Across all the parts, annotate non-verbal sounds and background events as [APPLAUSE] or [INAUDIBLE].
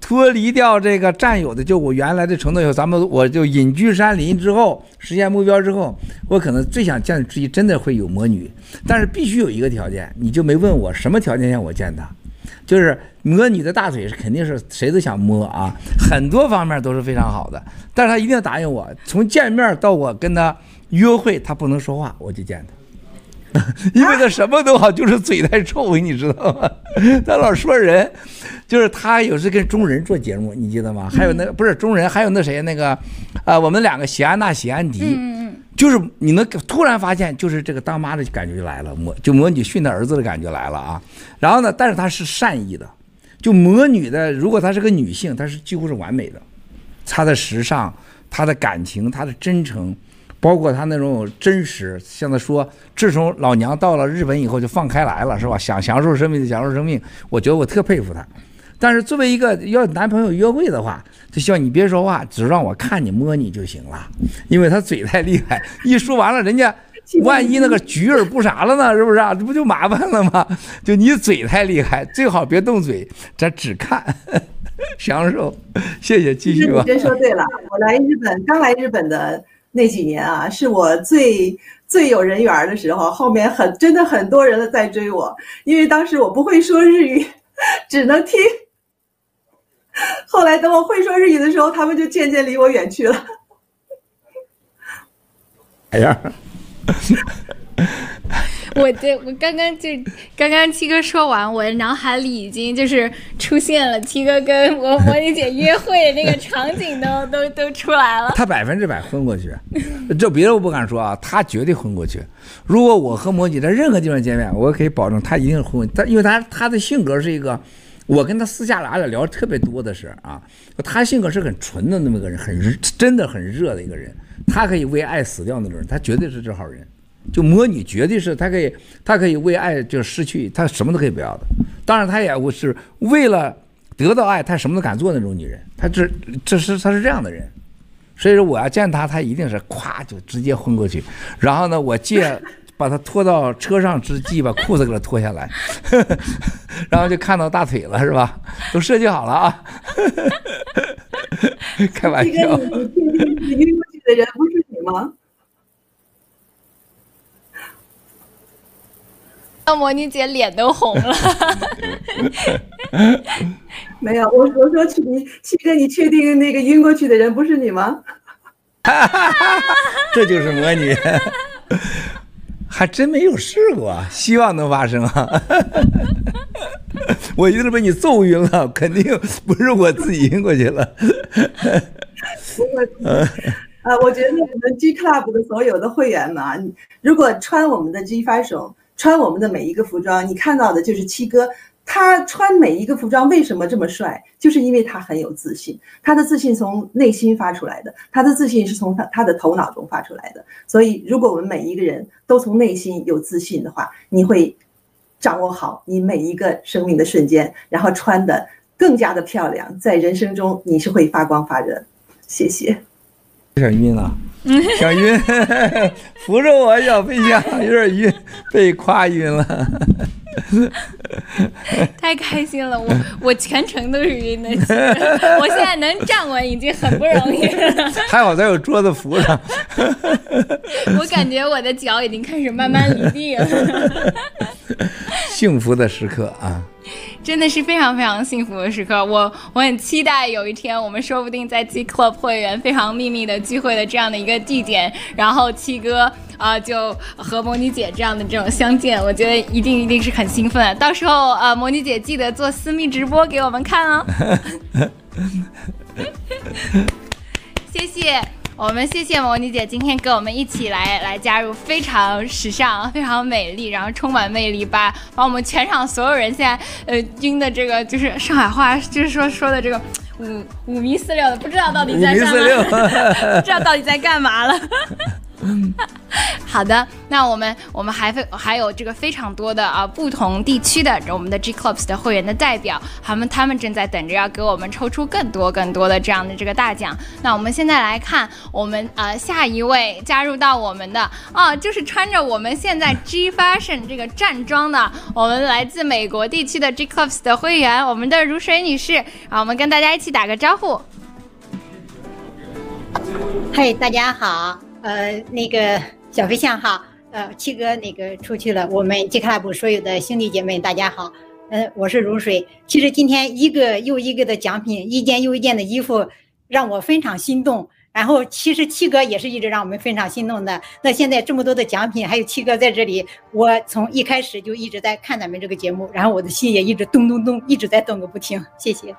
脱离掉这个占有的，就我原来的承诺以后，咱们我就隐居山林之后，实现目标之后，我可能最想见的之一，真的会有魔女，但是必须有一个条件，你就没问我什么条件下我见她，就是魔女的大腿是肯定是谁都想摸啊，很多方面都是非常好的，但是她一定要答应我，从见面到我跟她约会，她不能说话，我就见她。[LAUGHS] 因为他什么都好，就是嘴太臭，你知道吗？[LAUGHS] 他老说人，就是他有时跟中人做节目，你记得吗？还有那个不是中人，还有那谁那个，啊、呃，我们两个喜安娜、喜安迪，就是你能突然发现，就是这个当妈的感觉就来了，魔就魔女训他儿子的感觉来了啊。然后呢，但是他是善意的，就魔女的，如果她是个女性，她是几乎是完美的，她的时尚，她的感情，她的真诚。包括他那种真实，像他说，自从老娘到了日本以后就放开来了，是吧？想享受生命就享受生命，我觉得我特佩服他。但是作为一个要男朋友约会的话，就希望你别说话，只让我看你摸你就行了，因为他嘴太厉害，一说完了，人家 [LAUGHS] 万一那个举而不啥了呢？是不是啊？这不就麻烦了吗？就你嘴太厉害，最好别动嘴，咱只看 [LAUGHS] 享受。谢谢，继续吧。你真说对了，我来日本刚来日本的。那几年啊，是我最最有人缘的时候，后面很真的很多人在追我，因为当时我不会说日语，[LAUGHS] 只能听。后来等我会说日语的时候，他们就渐渐离我远去了。哎呀。[LAUGHS] 我这我刚刚就刚刚七哥说完，我脑海里已经就是出现了七哥跟我魔女姐约会的那个场景都都都出来了。他百分之百昏过去，这别的我不敢说啊，他绝对昏过去。如果我和魔女在任何地方见面，我可以保证他一定是昏。他因为他他的性格是一个，我跟他私下里聊特别多的事啊，他性格是很纯的那么个人，很，真的很热的一个人。他可以为爱死掉那种人，他绝对是这号人。就魔女绝对是她可以，她可以为爱就失去，她什么都可以不要的。当然，她也是为了得到爱，她什么都敢做那种女人。她这这是她是这样的人，所以说我要见她，她一定是咵就直接昏过去。然后呢，我借把她拖到车上之际，把裤子给她脱下来，[LAUGHS] 然后就看到大腿了，是吧？都设计好了啊，[LAUGHS] 开玩笑。晕过去的人不是你吗？让魔女姐脸都红了。[LAUGHS] 没有，我我说七七哥，你确定那个晕过去的人不是你吗？[LAUGHS] 这就是魔女，还真没有试过，希望能发生啊！[LAUGHS] 我一定是被你揍晕了，肯定不是我自己晕过去了。呃，我觉得我们 G Club 的所有的会员嘛，如果穿我们的 G Fashion。穿我们的每一个服装，你看到的就是七哥。他穿每一个服装为什么这么帅？就是因为他很有自信，他的自信从内心发出来的，他的自信是从他他的头脑中发出来的。所以，如果我们每一个人都从内心有自信的话，你会掌握好你每一个生命的瞬间，然后穿得更加的漂亮，在人生中你是会发光发热。谢谢。有点晕了。[LAUGHS] 小晕，[LAUGHS] 扶着我，小飞侠，有点晕，被夸晕了。[LAUGHS] 太开心了，我我全程都是晕的，我现在能站稳已经很不容易了。[LAUGHS] 还好咱有桌子扶着。[LAUGHS] 我感觉我的脚已经开始慢慢离地了。幸福的时刻啊！真的是非常非常幸福的时刻，我我很期待有一天我们说不定在 G Club 会员非常秘密的聚会的这样的一个地点，然后七哥啊、呃、就和魔女姐这样的这种相见，我觉得一定一定是很兴奋。到时候啊、呃，魔女姐记得做私密直播给我们看哦。谢谢。我们谢谢魔女姐今天跟我们一起来来加入非常时尚、非常美丽，然后充满魅力，把把我们全场所有人现在呃晕的这个就是上海话就是说说的这个五五迷四六的，不知道到底在干嘛，[LAUGHS] 不知道到底在干嘛了。[LAUGHS] 好的，那我们我们还会还有这个非常多的啊不同地区的我们的 G Clubs 的会员的代表，他们他们正在等着要给我们抽出更多更多的这样的这个大奖。那我们现在来看我们呃下一位加入到我们的啊，就是穿着我们现在 G Fashion 这个战装的，我们来自美国地区的 G Clubs 的会员，我们的如水女士啊，我们跟大家一起打个招呼。嘿，大家好，呃，那个。小飞象哈，呃，七哥那个出去了。我们 G Club 所有的兄弟姐妹，大家好，呃，我是如水。其实今天一个又一个的奖品，一件又一件的衣服，让我非常心动。然后其实七哥也是一直让我们非常心动的。那现在这么多的奖品，还有七哥在这里，我从一开始就一直在看咱们这个节目，然后我的心也一直咚咚咚，一直在动个不停。谢谢。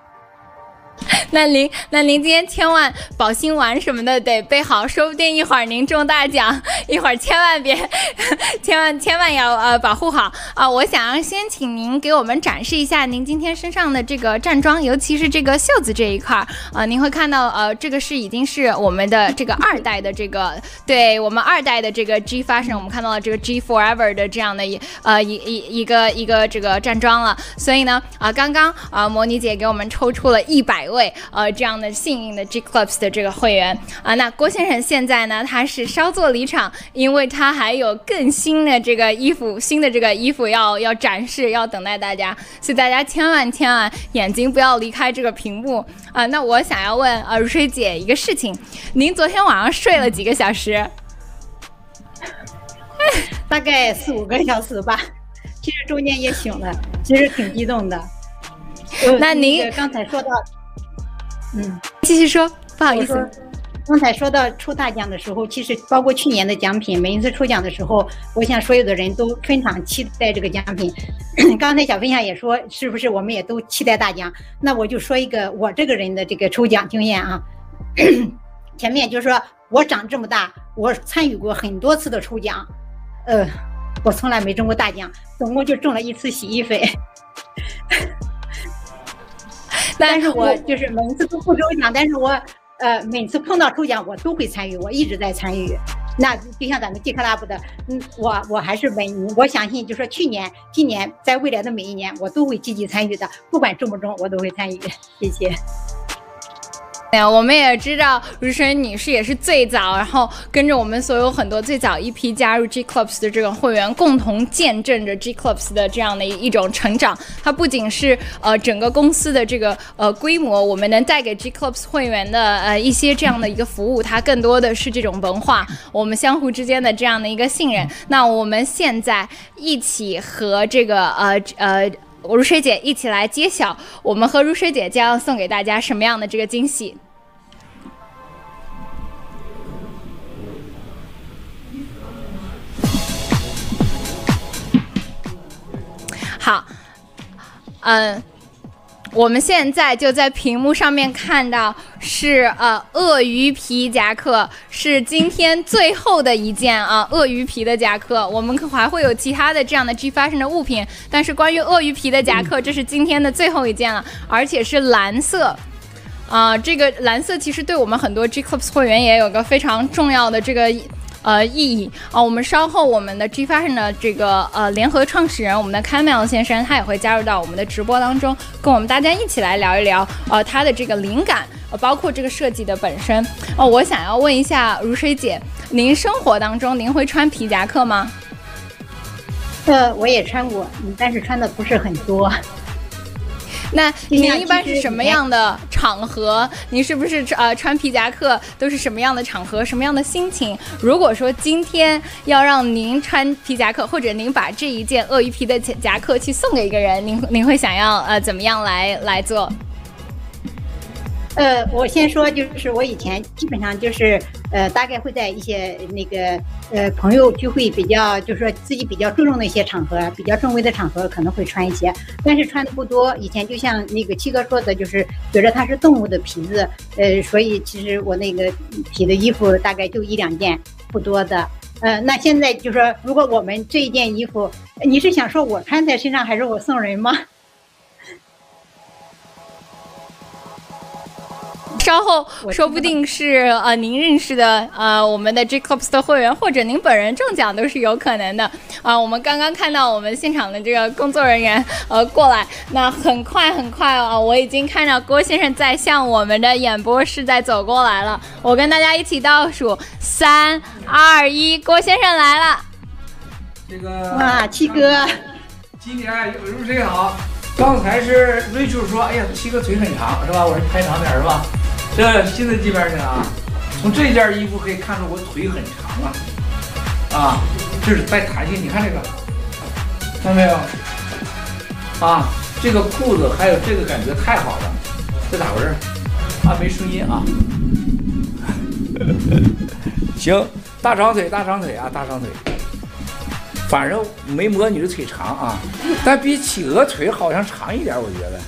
[LAUGHS] 那您，那您今天千万保心丸什么的得备好，说不定一会儿您中大奖，[LAUGHS] 一会儿千万别，[LAUGHS] 千万千万要呃保护好啊！我想要先请您给我们展示一下您今天身上的这个战装，尤其是这个袖子这一块儿啊，您会看到呃，这个是已经是我们的这个二代的这个，对我们二代的这个 G Fashion，我们看到了这个 G Forever 的这样的一呃一一一个一个这个战装了，所以呢啊，刚刚啊魔妮姐给我们抽出了一百位。呃，这样的幸运的 G Clubs 的这个会员啊，那郭先生现在呢，他是稍作离场，因为他还有更新的这个衣服，新的这个衣服要要展示，要等待大家，所以大家千万千万眼睛不要离开这个屏幕啊。那我想要问呃如水姐一个事情，您昨天晚上睡了几个小时？[LAUGHS] 大概四五个小时吧，其实中间也醒了，其实挺激动的。那您刚才说到。嗯，继续说，不好意思。刚才说到抽大奖的时候，其实包括去年的奖品，每一次抽奖的时候，我想所有的人都非常期待这个奖品。[CLEARS THROAT] 刚才小飞象也说，是不是我们也都期待大奖？那我就说一个我这个人的这个抽奖经验啊。[CLEARS THROAT] 前面就是说我长这么大，我参与过很多次的抽奖，呃，我从来没中过大奖，总共就中了一次洗衣粉。但是我就是每次都不抽奖，但是我呃每次碰到抽奖我都会参与，我一直在参与。那就像咱们 G Club 的，嗯，我我还是每我相信，就说去年、今年，在未来的每一年，我都会积极参与的，不管中不中，我都会参与。谢谢。我们也知道，如水女士也是最早，然后跟着我们所有很多最早一批加入 G Clubs 的这个会员，共同见证着 G Clubs 的这样的一种成长。它不仅是呃整个公司的这个呃规模，我们能带给 G Clubs 会员的呃一些这样的一个服务，它更多的是这种文化，我们相互之间的这样的一个信任。那我们现在一起和这个呃呃如水姐一起来揭晓，我们和如水姐将要送给大家什么样的这个惊喜。好，嗯，我们现在就在屏幕上面看到是呃鳄鱼皮夹克，是今天最后的一件啊鳄鱼皮的夹克。我们还会有其他的这样的 G Fashion 的物品，但是关于鳄鱼皮的夹克，这是今天的最后一件了，而且是蓝色。啊，这个蓝色其实对我们很多 G Clubs 会员也有个非常重要的这个。呃，意义啊，我们稍后我们的 G Fashion 的这个呃联合创始人，我们的 Camel 先生，他也会加入到我们的直播当中，跟我们大家一起来聊一聊，呃，他的这个灵感，呃，包括这个设计的本身。哦、我想要问一下如水姐，您生活当中您会穿皮夹克吗？呃，我也穿过，但是穿的不是很多。那您一般是什么样的场合？您是不是呃穿皮夹克都是什么样的场合？什么样的心情？如果说今天要让您穿皮夹克，或者您把这一件鳄鱼皮的夹克去送给一个人，您您会想要呃怎么样来来做？呃，我先说，就是我以前基本上就是，呃，大概会在一些那个呃朋友聚会比较，就是说自己比较注重的一些场合，比较正规的场合可能会穿一些，但是穿的不多。以前就像那个七哥说的，就是觉得它是动物的皮子，呃，所以其实我那个皮的衣服大概就一两件，不多的。呃，那现在就说，如果我们这一件衣服，你是想说我穿在身上，还是我送人吗？[LAUGHS] 稍后说不定是呃您认识的呃我们的 Jacobs 的会员，或者您本人中奖都是有可能的啊、呃。我们刚刚看到我们现场的这个工作人员呃过来，那很快很快啊、呃，我已经看到郭先生在向我们的演播室在走过来了。我跟大家一起倒数三二一，郭先生来了。这个哇，七哥，今年如谁好？刚才是 Rachel 说，哎呀，七哥腿很长，是吧？我说拍长点是吧？这新的这边去啊，从这件衣服可以看出我腿很长啊，啊，这是带弹性，你看这个，看到没有？啊，这个裤子还有这个感觉太好了，这咋回事？啊，没声音啊。[LAUGHS] 行，大长腿，大长腿啊，大长腿。反正没魔女的腿长啊，但比企鹅腿好像长一点，我觉得。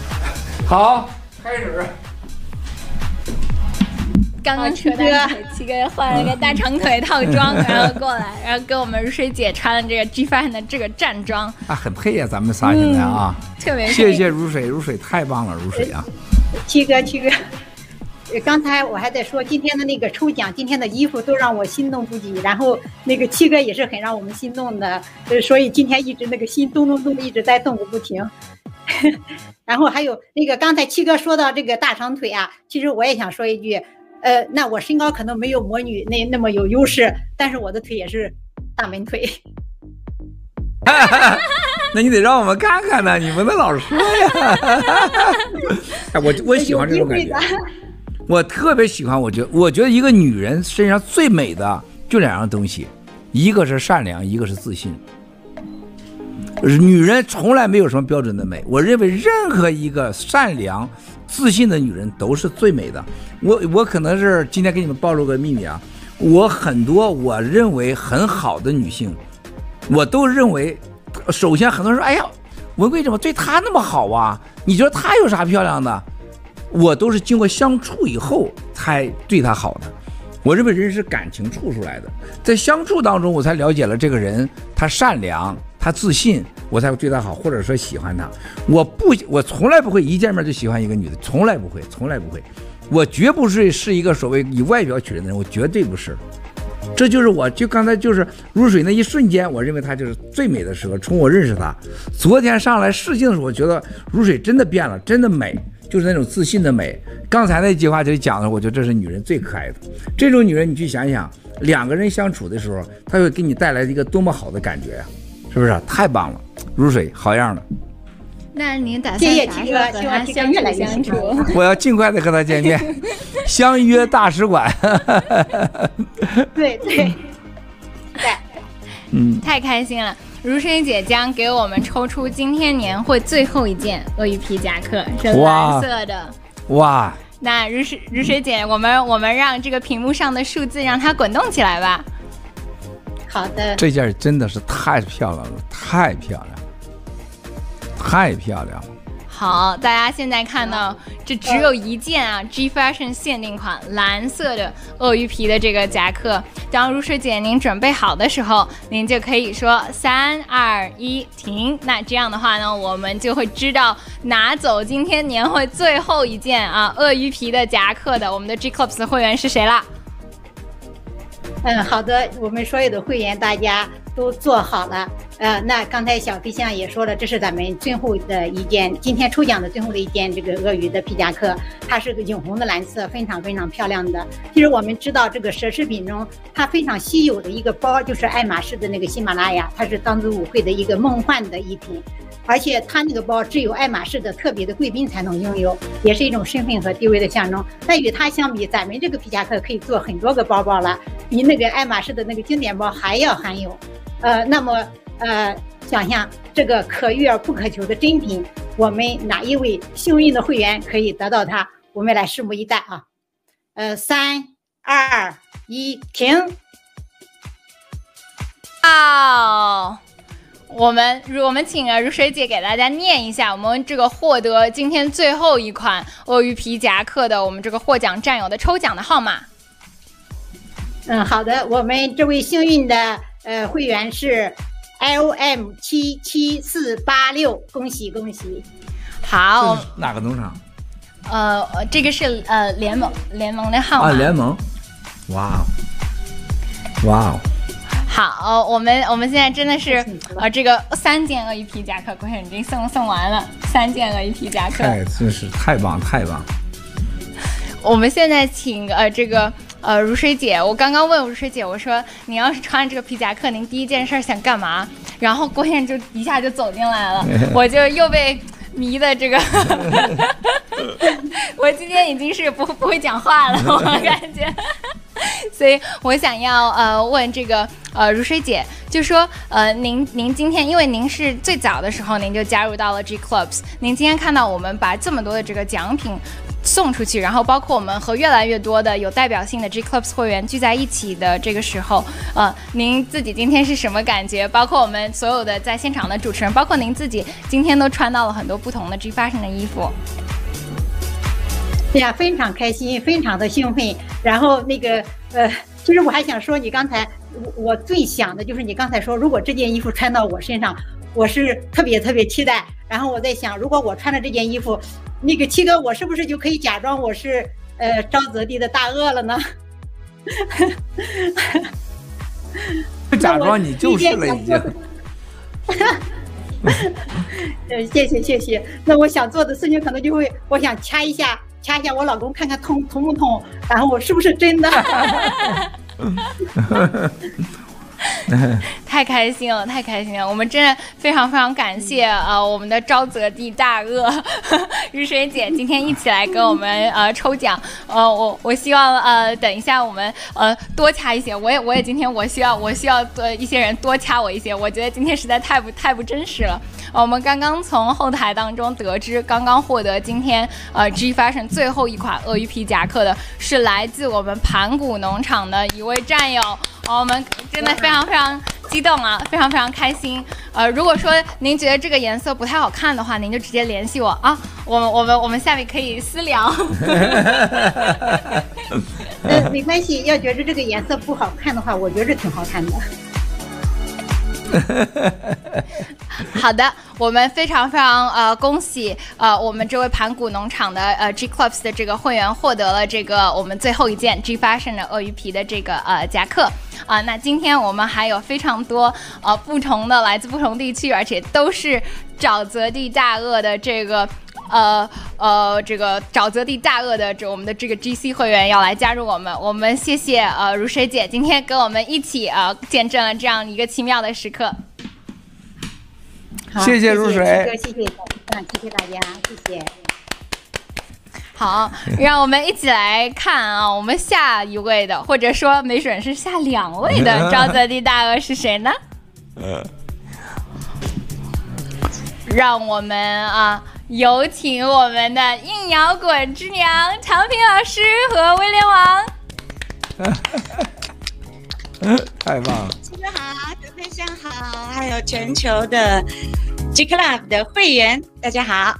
[LAUGHS] 好，开始。刚刚扯大腿，[LAUGHS] 七哥换了个大长腿套装，[LAUGHS] 然后过来，然后给我们如水姐穿了这个 G Fashion 的这个战装。啊，很配呀，咱们仨现在啊，嗯、特别谢谢如水，如水太棒了，如水啊。七哥，七哥。刚才我还在说今天的那个抽奖，今天的衣服都让我心动不已。然后那个七哥也是很让我们心动的，所以今天一直那个心咚咚咚一直在动个不停。[LAUGHS] 然后还有那个刚才七哥说到这个大长腿啊，其实我也想说一句，呃，那我身高可能没有魔女那那么有优势，但是我的腿也是大门腿。那你得让我们看看呢，你们的老说呀？哎，我我喜欢这种感觉。我特别喜欢，我觉，我觉得一个女人身上最美的就两样东西，一个是善良，一个是自信。女人从来没有什么标准的美，我认为任何一个善良、自信的女人都是最美的。我我可能是今天给你们暴露个秘密啊，我很多我认为很好的女性，我都认为，首先很多人说，哎呀，文贵怎么对她那么好啊？你觉得她有啥漂亮的？我都是经过相处以后才对她好的，我认为人是感情处出来的，在相处当中我才了解了这个人，他善良，他自信，我才会对他好，或者说喜欢他。我不，我从来不会一见面就喜欢一个女的，从来不会，从来不会，我绝不是是一个所谓以外表取人的人，我绝对不是。这就是我就刚才就是如水那一瞬间，我认为她就是最美的时候。从我认识她，昨天上来试镜的时候，我觉得如水真的变了，真的美。就是那种自信的美。刚才那句话就讲的，我觉得这是女人最可爱的。这种女人，你去想想，两个人相处的时候，她会给你带来一个多么好的感觉呀，是不是？太棒了，如水，好样的。那您打算啥时候和她相处相处？[LAUGHS] [LAUGHS] 我要尽快的和他见面，相约大使馆。[LAUGHS] 对对对，嗯，太开心了。如水姐将给我们抽出今天年会最后一件鳄鱼皮夹克，深蓝色的。哇！那如水如水姐，我们我们让这个屏幕上的数字让它滚动起来吧。好的。这件真的是太漂亮了，太漂亮，太漂亮了。好，大家现在看到这只有一件啊，G Fashion 限定款蓝色的鳄鱼皮的这个夹克。当如水姐您准备好的时候，您就可以说三二一停。那这样的话呢，我们就会知道拿走今天年会最后一件啊鳄鱼皮的夹克的我们的 G Clubs 会员是谁了？嗯，好的，我们所有的会员大家都做好了。呃，那刚才小飞象也说了，这是咱们最后的一件，今天抽奖的最后的一件这个鳄鱼的皮夹克，它是个荧红的蓝色，非常非常漂亮的。其实我们知道，这个奢侈品中它非常稀有的一个包，就是爱马仕的那个喜马拉雅，它是当之无愧的一个梦幻的一品，而且它那个包只有爱马仕的特别的贵宾才能拥有，也是一种身份和地位的象征。但与它相比，咱们这个皮夹克可以做很多个包包了，比那个爱马仕的那个经典包还要罕有。呃，那么。呃，想象这个可遇而不可求的珍品，我们哪一位幸运的会员可以得到它？我们来拭目以待啊！呃，三二一，停！好，我们我们请啊如水姐给大家念一下，我们这个获得今天最后一款鳄鱼皮夹克的我们这个获奖战友的抽奖的号码。嗯，好的，我们这位幸运的呃会员是。L M 七七四八六，恭喜恭喜！好，哪个农场？呃，这个是呃联盟联盟的号码啊，联盟，哇哦，哇哦，好，我们我们现在真的是呃这个三件鳄鱼皮夹克，郭先生已经送送完了三件鳄鱼皮夹克，太真是太棒太棒。我们现在请呃这个呃如水姐，我刚刚问如水姐，我说你要是穿这个皮夹克，您第一件事想干嘛？然后郭先生就一下就走进来了，我就又被。迷的这个，[LAUGHS] 我今天已经是不不会讲话了，我感觉，[LAUGHS] 所以我想要呃问这个呃如水姐，就说呃您您今天因为您是最早的时候您就加入到了 G Clubs，您今天看到我们把这么多的这个奖品。送出去，然后包括我们和越来越多的有代表性的 G Clubs 会员聚在一起的这个时候，呃，您自己今天是什么感觉？包括我们所有的在现场的主持人，包括您自己，今天都穿到了很多不同的 G Fashion 的衣服。对呀，非常开心，非常的兴奋。然后那个呃，其实我还想说，你刚才我我最想的就是你刚才说，如果这件衣服穿到我身上，我是特别特别期待。然后我在想，如果我穿着这件衣服。那个七哥，我是不是就可以假装我是呃沼泽地的大鳄了呢？[LAUGHS] 假装你就是了已经。[LAUGHS] [LAUGHS] 呃，谢谢谢谢。那我想做的事情可能就会，我想掐一下掐一下我老公，看看痛痛不痛，然后我是不是真的？[LAUGHS] [LAUGHS] 太开心了，太开心了！我们真的非常非常感谢呃我们的沼泽地大鳄 [LAUGHS] 雨水姐今天一起来跟我们 [LAUGHS] 呃抽奖。呃，我我希望呃等一下我们呃多掐一些。我也我也今天我需要我需要呃一些人多掐我一些。我觉得今天实在太不太不真实了。呃、我们刚刚从后台当中得知，刚刚获得今天呃 G Fashion 最后一款鳄鱼皮夹克的是来自我们盘古农场的一位战友。我们真的非常非常激动啊，非常非常开心。呃，如果说您觉得这个颜色不太好看的话，您就直接联系我啊，我们我们我们下面可以私聊。[LAUGHS] 嗯，没关系，要觉得这个颜色不好看的话，我觉着挺好看的。[LAUGHS] 好的，我们非常非常呃恭喜呃我们这位盘古农场的呃 G Clubs 的这个会员获得了这个我们最后一件 G Fashion 的鳄鱼皮的这个呃夹克啊、那今天我们还有非常多呃不同的来自不同地区，而且都是沼泽地大鳄的这个。呃呃，这个沼泽地大鳄的这我们的这个 GC 会员要来加入我们，我们谢谢呃如水姐今天跟我们一起啊、呃、见证了这样一个奇妙的时刻。好，谢谢如水，谢谢谢谢大家，谢谢大家，谢谢。好，让我们一起来看啊，我们下一位的，或者说没准是下两位的 [LAUGHS] 沼泽地大鳄是谁呢？让我们啊。有请我们的硬摇滚之娘常平老师和威廉王。太棒了！大家好，各位上好，还有全球的 G Club 的会员，大家好。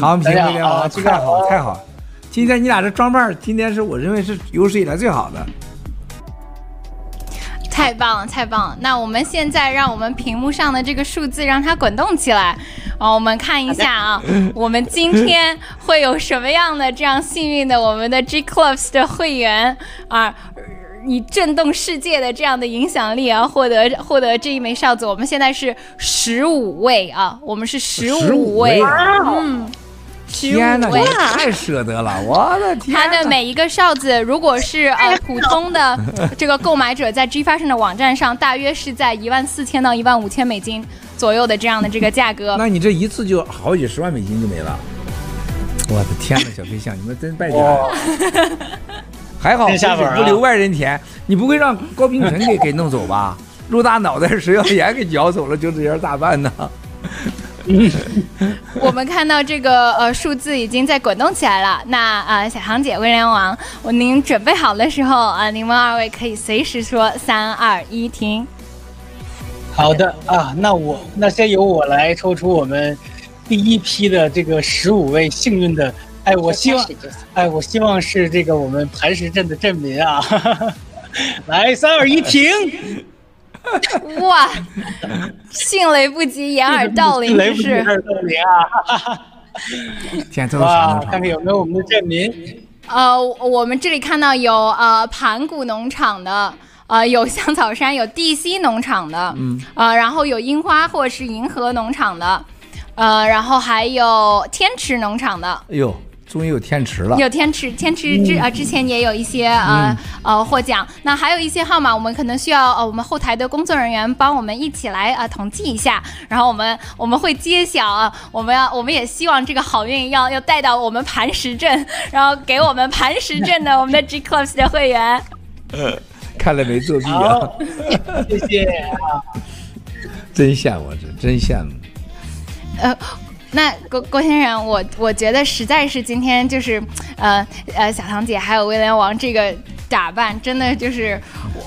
常平、威廉王，太好，太好！今天你俩这装扮，今天是我认为是有史以来最好的。太棒了，太棒了！那我们现在让我们屏幕上的这个数字让它滚动起来，啊，我们看一下啊，我们今天会有什么样的这样幸运的我们的 G Clubs 的会员啊，以震动世界的这样的影响力啊，获得获得这一枚哨子。我们现在是十五位啊，我们是十五位，嗯。天哪，太舍得了！我的天，他的每一个哨子，如果是呃普通的这个购买者，在 G Fashion 的网站上，大约是在一万四千到一万五千美金左右的这样的这个价格。那你这一次就好几十万美金就没了！[LAUGHS] 我的天哪，小飞象，你们真败家呀！[LAUGHS] 还好不留外人田，你不会让高冰晨给给弄走吧？陆大脑袋石耀岩给搅走了，就这样咋办呢？[LAUGHS] 我们看到这个呃数字已经在滚动起来了。那呃小航姐、威廉王，我您准备好的时候啊、呃，你们二位可以随时说三二一停。好的啊，那我那先由我来抽出我们第一批的这个十五位幸运的。哎，我希望，哎，我希望是这个我们磐石镇的镇民啊。[LAUGHS] 来，三二一停。[LAUGHS] 哇，迅雷不及掩耳盗铃 [LAUGHS] 之势！[LAUGHS] 天，这都啥？看看有没有我们的证民。呃，我们这里看到有呃盘古农场的，呃有香草山有地溪农场的，嗯，呃然后有樱花或者是银河农场的，呃然后还有天池农场的。哎呦。终于有天池了，有天池，天池之啊之前也有一些呃、嗯、呃获奖，那还有一些号码，我们可能需要呃我们后台的工作人员帮我们一起来呃统计一下，然后我们我们会揭晓啊，我们要 [LAUGHS] 我们也希望这个好运要要带到我们磐石镇，然后给我们磐石镇的我们的 G Clubs 的会员。看来没作弊啊，[LAUGHS] 谢谢啊，真羡慕，真真羡慕，呃。那郭郭先生，我我觉得实在是今天就是，呃呃，小唐姐还有威廉王这个打扮，真的就是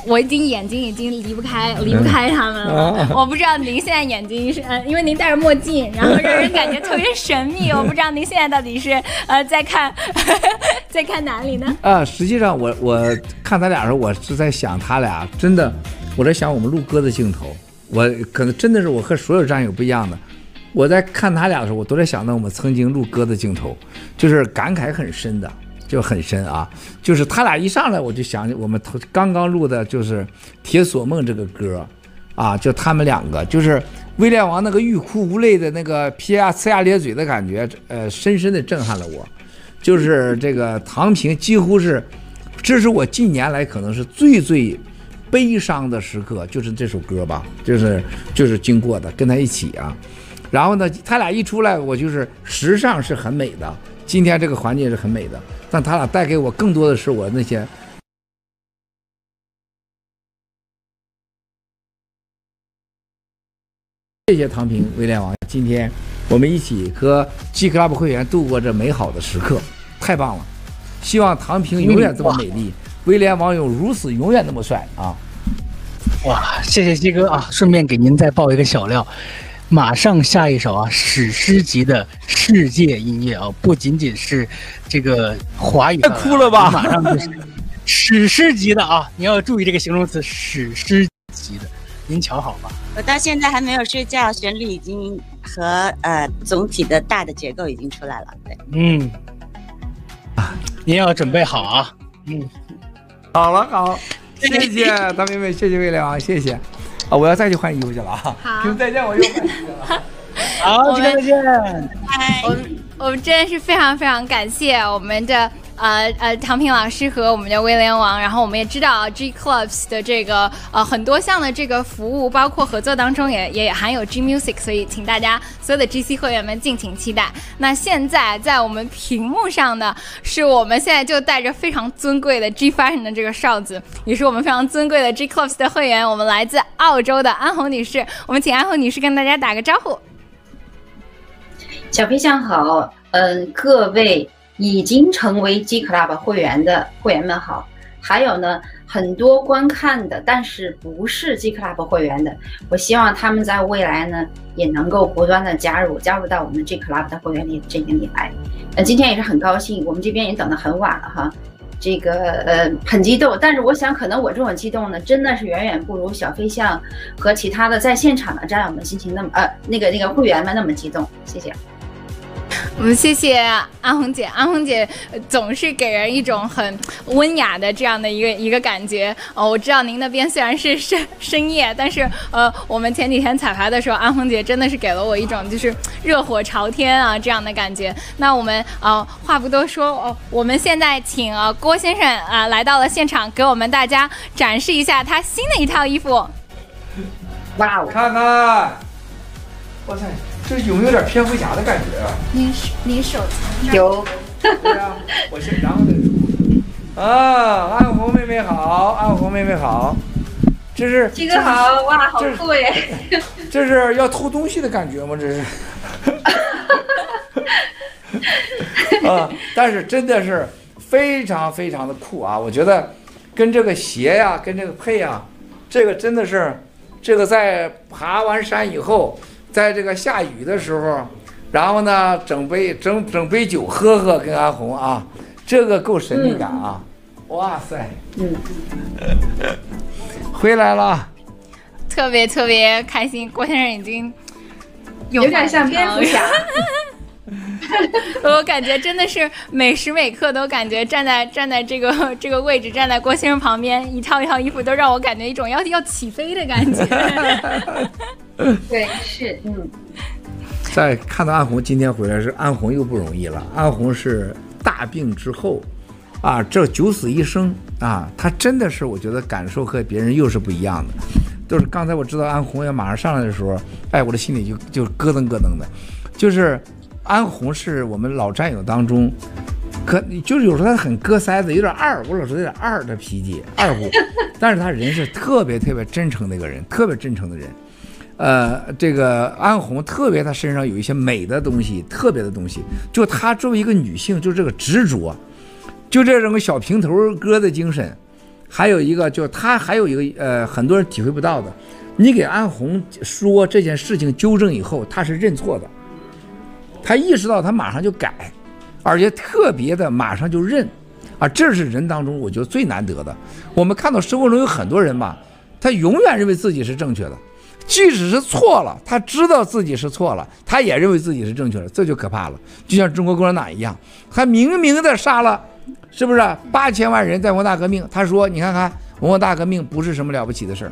我，已经眼睛已经离不开离不开他们了。嗯、我不知道您现在眼睛是，呃，因为您戴着墨镜，然后让人感觉特别神秘。我不知道您现在到底是呃在看 [LAUGHS] 在看哪里呢？啊，实际上我我看他俩的时候，我是在想他俩真的，我在想我们录歌的镜头，我可能真的是我和所有战友不一样的。我在看他俩的时候，我都在想到我们曾经录歌的镜头，就是感慨很深的，就很深啊。就是他俩一上来，我就想起我们刚刚录的，就是《铁索梦》这个歌，啊，就他们两个，就是威廉王那个欲哭无泪的那个撇牙呲牙咧嘴的感觉，呃，深深的震撼了我。就是这个唐平几乎是，这是我近年来可能是最最悲伤的时刻，就是这首歌吧，就是就是经过的，跟他一起啊。然后呢，他俩一出来，我就是时尚是很美的，今天这个环境是很美的，但他俩带给我更多的是我那些。谢谢唐平、威廉王，今天我们一起和 G Club 会员度过这美好的时刻，太棒了！希望唐平永远这么美丽，威廉王永如此永远那么帅啊！哇，谢谢鸡哥啊！顺便给您再爆一个小料。马上下一首啊，史诗级的世界音乐啊，不仅仅是这个华语，太哭了吧？马上就是史诗级的啊！你要注意这个形容词，史诗级的，您瞧好吧？我到现在还没有睡觉，旋律已经和呃总体的大的结构已经出来了。对，嗯，啊，您要准备好啊。嗯，好了好，谢谢大妹妹，谢谢威廉王，谢谢。啊！我要再去换衣服去了啊！好，[LAUGHS] 再见，我又换衣服了。[LAUGHS] 好，再见。嗨，我们我们真的是非常非常感谢我们的。呃呃，唐平老师和我们的威廉王，然后我们也知道 G Clubs 的这个呃很多项的这个服务，包括合作当中也也含有 G Music，所以请大家所有的 GC 会员们敬请期待。那现在在我们屏幕上的是我们现在就带着非常尊贵的 G Fashion 的这个哨子，也是我们非常尊贵的 G Clubs 的会员，我们来自澳洲的安红女士，我们请安红女士跟大家打个招呼。小飞象好，嗯，各位。已经成为 G Club 会员的会员们好，还有呢，很多观看的，但是不是 G Club 会员的，我希望他们在未来呢，也能够不断的加入，加入到我们 G Club 的会员里阵营里来。呃，今天也是很高兴，我们这边也等得很晚了哈，这个呃很激动，但是我想可能我这种激动呢，真的是远远不如小飞象和其他的在现场的战友们心情那么呃那个那个会员们那么激动，谢谢。[LAUGHS] 我们谢谢安红姐，安红姐总是给人一种很温雅的这样的一个一个感觉。哦，我知道您那边虽然是深深夜，但是呃，我们前几天彩排的时候，安红姐真的是给了我一种就是热火朝天啊这样的感觉。那我们呃话不多说，哦，我们现在请呃郭先生啊、呃、来到了现场，给我们大家展示一下他新的一套衣服。哇，我看看，哇塞！这有没有点蝙蝠侠的感觉啊？您手您手有。对啊，我先然后再说。啊，安红妹妹好，安红妹妹好。这是。这个好哇，好酷耶！这是要偷东西的感觉吗？这是。啊，但是真的是非常非常的酷啊！我觉得跟这个鞋呀，跟这个配呀，这个真的是，这个在爬完山以后。在这个下雨的时候，然后呢，整杯整整杯酒喝喝，跟阿红啊，这个够神秘感啊！嗯、哇塞，嗯，[LAUGHS] 回来了，特别特别开心。郭先生已经有点像蝙蝠侠，[LAUGHS] 我感觉真的是每时每刻都感觉站在站在这个这个位置，站在郭先生旁边，一套一套衣服都让我感觉一种要要起飞的感觉。[LAUGHS] [LAUGHS] 对，是，嗯。在看到安红今天回来是安红又不容易了，安红是大病之后，啊，这九死一生啊，他真的是我觉得感受和别人又是不一样的。[LAUGHS] 就是刚才我知道安红要马上上来的时候，哎，我的心里就就咯噔咯噔的。就是安红是我们老战友当中，可就是有时候他很割塞子，有点二，我老说有点二的脾气，二虎。[LAUGHS] 但是他人是特别特别真诚的一个人，特别真诚的人。呃，这个安红特别，她身上有一些美的东西，特别的东西。就她作为一个女性，就这个执着，就这种小平头哥的精神。还有一个，就她还有一个，呃，很多人体会不到的，你给安红说这件事情纠正以后，她是认错的，他意识到他马上就改，而且特别的马上就认，啊，这是人当中我觉得最难得的。我们看到生活中有很多人吧，他永远认为自己是正确的，即使是错了，他知道自己是错了，他也认为自己是正确的，这就可怕了。就像中国共产党一样，他明明的杀了。是不是八千万人在文化大革命？他说：“你看看文化大革命不是什么了不起的事儿。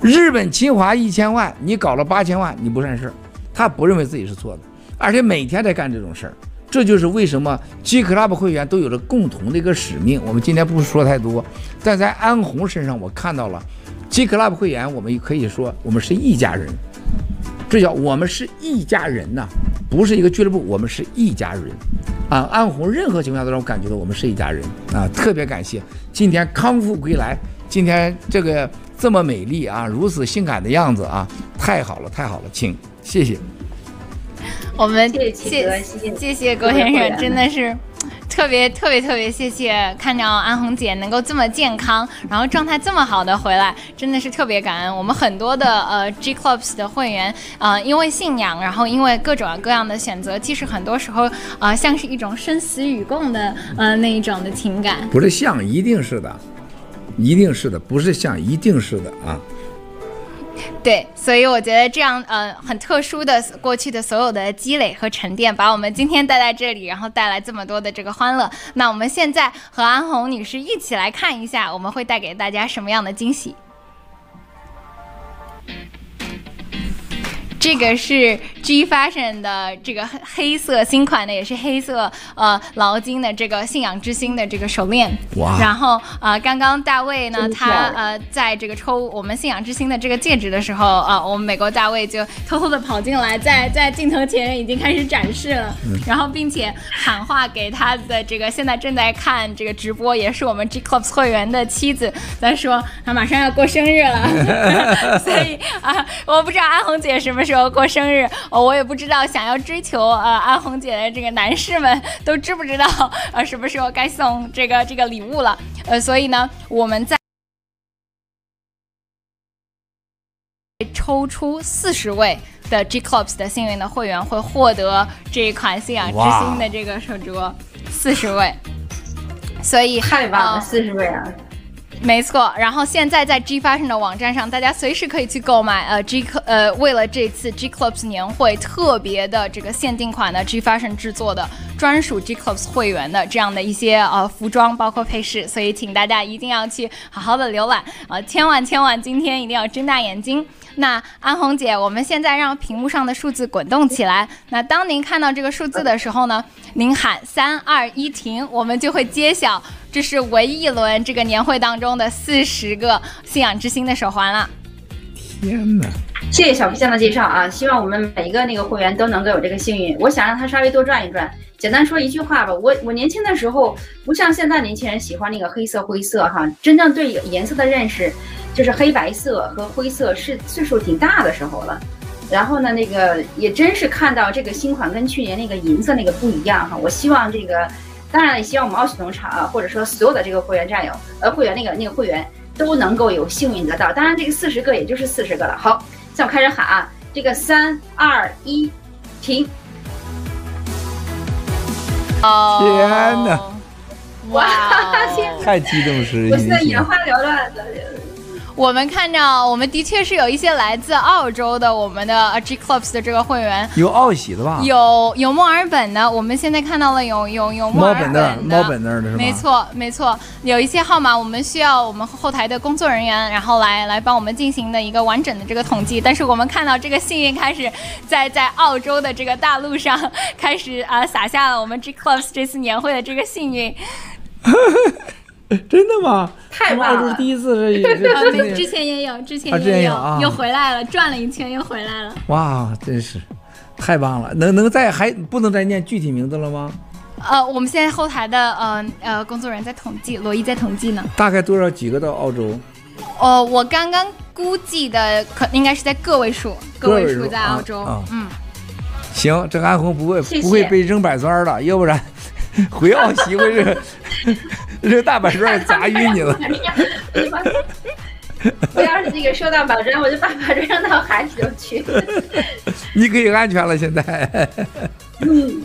日本侵华一千万，你搞了八千万，你不算事儿。他不认为自己是错的，而且每天在干这种事儿。这就是为什么 G Club 会员都有着共同的一个使命。我们今天不说太多，但在安红身上，我看到了 G Club 会员，我们也可以说我们是一家人。这叫我们是一家人呐、不是一个俱乐部，我们是一家人。”啊，安红任何情况下都让我感觉到我们是一家人啊！特别感谢今天康复归来，今天这个这么美丽啊，如此性感的样子啊，太好了，太好了，请谢谢。[LAUGHS] 我们谢谢谢谢郭先生，真的是。特别特别特别谢谢，看到安红姐能够这么健康，然后状态这么好的回来，真的是特别感恩。我们很多的呃 G Clubs 的会员，呃，因为信仰，然后因为各种各样的选择，其实很多时候呃像是一种生死与共的呃那一种的情感。不是像，一定是的，一定是的，不是像，一定是的啊。对，所以我觉得这样，呃，很特殊的过去的所有的积累和沉淀，把我们今天带在这里，然后带来这么多的这个欢乐。那我们现在和安红女士一起来看一下，我们会带给大家什么样的惊喜。这个是 G Fashion 的这个黑色新款的，也是黑色呃劳金的这个信仰之星的这个手链。哇！然后呃，刚刚大卫呢，他呃在这个抽我们信仰之星的这个戒指的时候啊、呃，我们美国大卫就偷偷的跑进来，在在镜头前已经开始展示了，然后并且喊话给他的这个现在正在看这个直播，也是我们 G Clubs 会员的妻子，在说他马上要过生日了，[LAUGHS] 所以啊、呃，我不知道安红姐什么时候过生日，我也不知道想要追求呃安红姐的这个男士们都知不知道呃什么时候该送这个这个礼物了，呃，所以呢，我们在抽出四十位的 G Clubs 的幸运的会员会获得这一款信仰之星的这个手镯，四十位，所以太棒了，四十位啊！没错，然后现在在 G Fashion 的网站上，大家随时可以去购买。呃，G 呃，为了这次 G Clubs 年会特别的这个限定款的 G Fashion 制作的专属 G Clubs 会员的这样的一些呃服装，包括配饰，所以请大家一定要去好好的浏览啊、呃，千万千万今天一定要睁大眼睛。那安红姐，我们现在让屏幕上的数字滚动起来。那当您看到这个数字的时候呢，您喊三二一停，我们就会揭晓。这是唯一一轮这个年会当中的四十个信仰之星的手环了。天哪！谢谢小皮匠的介绍啊！希望我们每一个那个会员都能够有这个幸运。我想让他稍微多转一转。简单说一句话吧，我我年轻的时候不像现在年轻人喜欢那个黑色灰色哈，真正对颜色的认识就是黑白色和灰色是岁数挺大的时候了。然后呢，那个也真是看到这个新款跟去年那个银色那个不一样哈。我希望这个。当然，也希望我们奥喜农场啊，或者说所有的这个会员战友，呃，会员那个那个会员都能够有幸运得到。当然，这个四十个也就是四十个了。好，现在我开始喊啊，这个三二一，停。哦，天哪！哇，天，太激动了，我现在眼花缭乱的。我们看到，我们的确是有一些来自澳洲的我们的 G Clubs 的这个会员，有澳喜的吧？有有墨尔本的，我们现在看到了有有有墨尔本的，墨尔本那儿的是吧？没错没错，有一些号码我们需要我们后台的工作人员，然后来来帮我们进行的一个完整的这个统计。但是我们看到这个幸运开始在在澳洲的这个大陆上开始啊撒下了我们 G Clubs 这次年会的这个幸运。[LAUGHS] [LAUGHS] 真的吗？太棒了！澳洲第一次是，[LAUGHS] 是 [LAUGHS] 之前也有，之前也有，啊、也有啊、又回来了，转了一圈又回来了。哇，真是太棒了！能能再还不能再念具体名字了吗？呃，我们现在后台的呃呃工作人员在统计，罗伊在统计呢。大概多少几个到澳洲？哦、呃，我刚刚估计的可应该是在个位数，个位数在澳洲。啊、嗯，行，这个安红不会谢谢不会被扔板砖的，要不然回澳席会是。扔大板砖砸晕你了！[LAUGHS] 我要是这个收到板砖，我就把板砖扔到海里头去。你可以安全了，现在。嗯。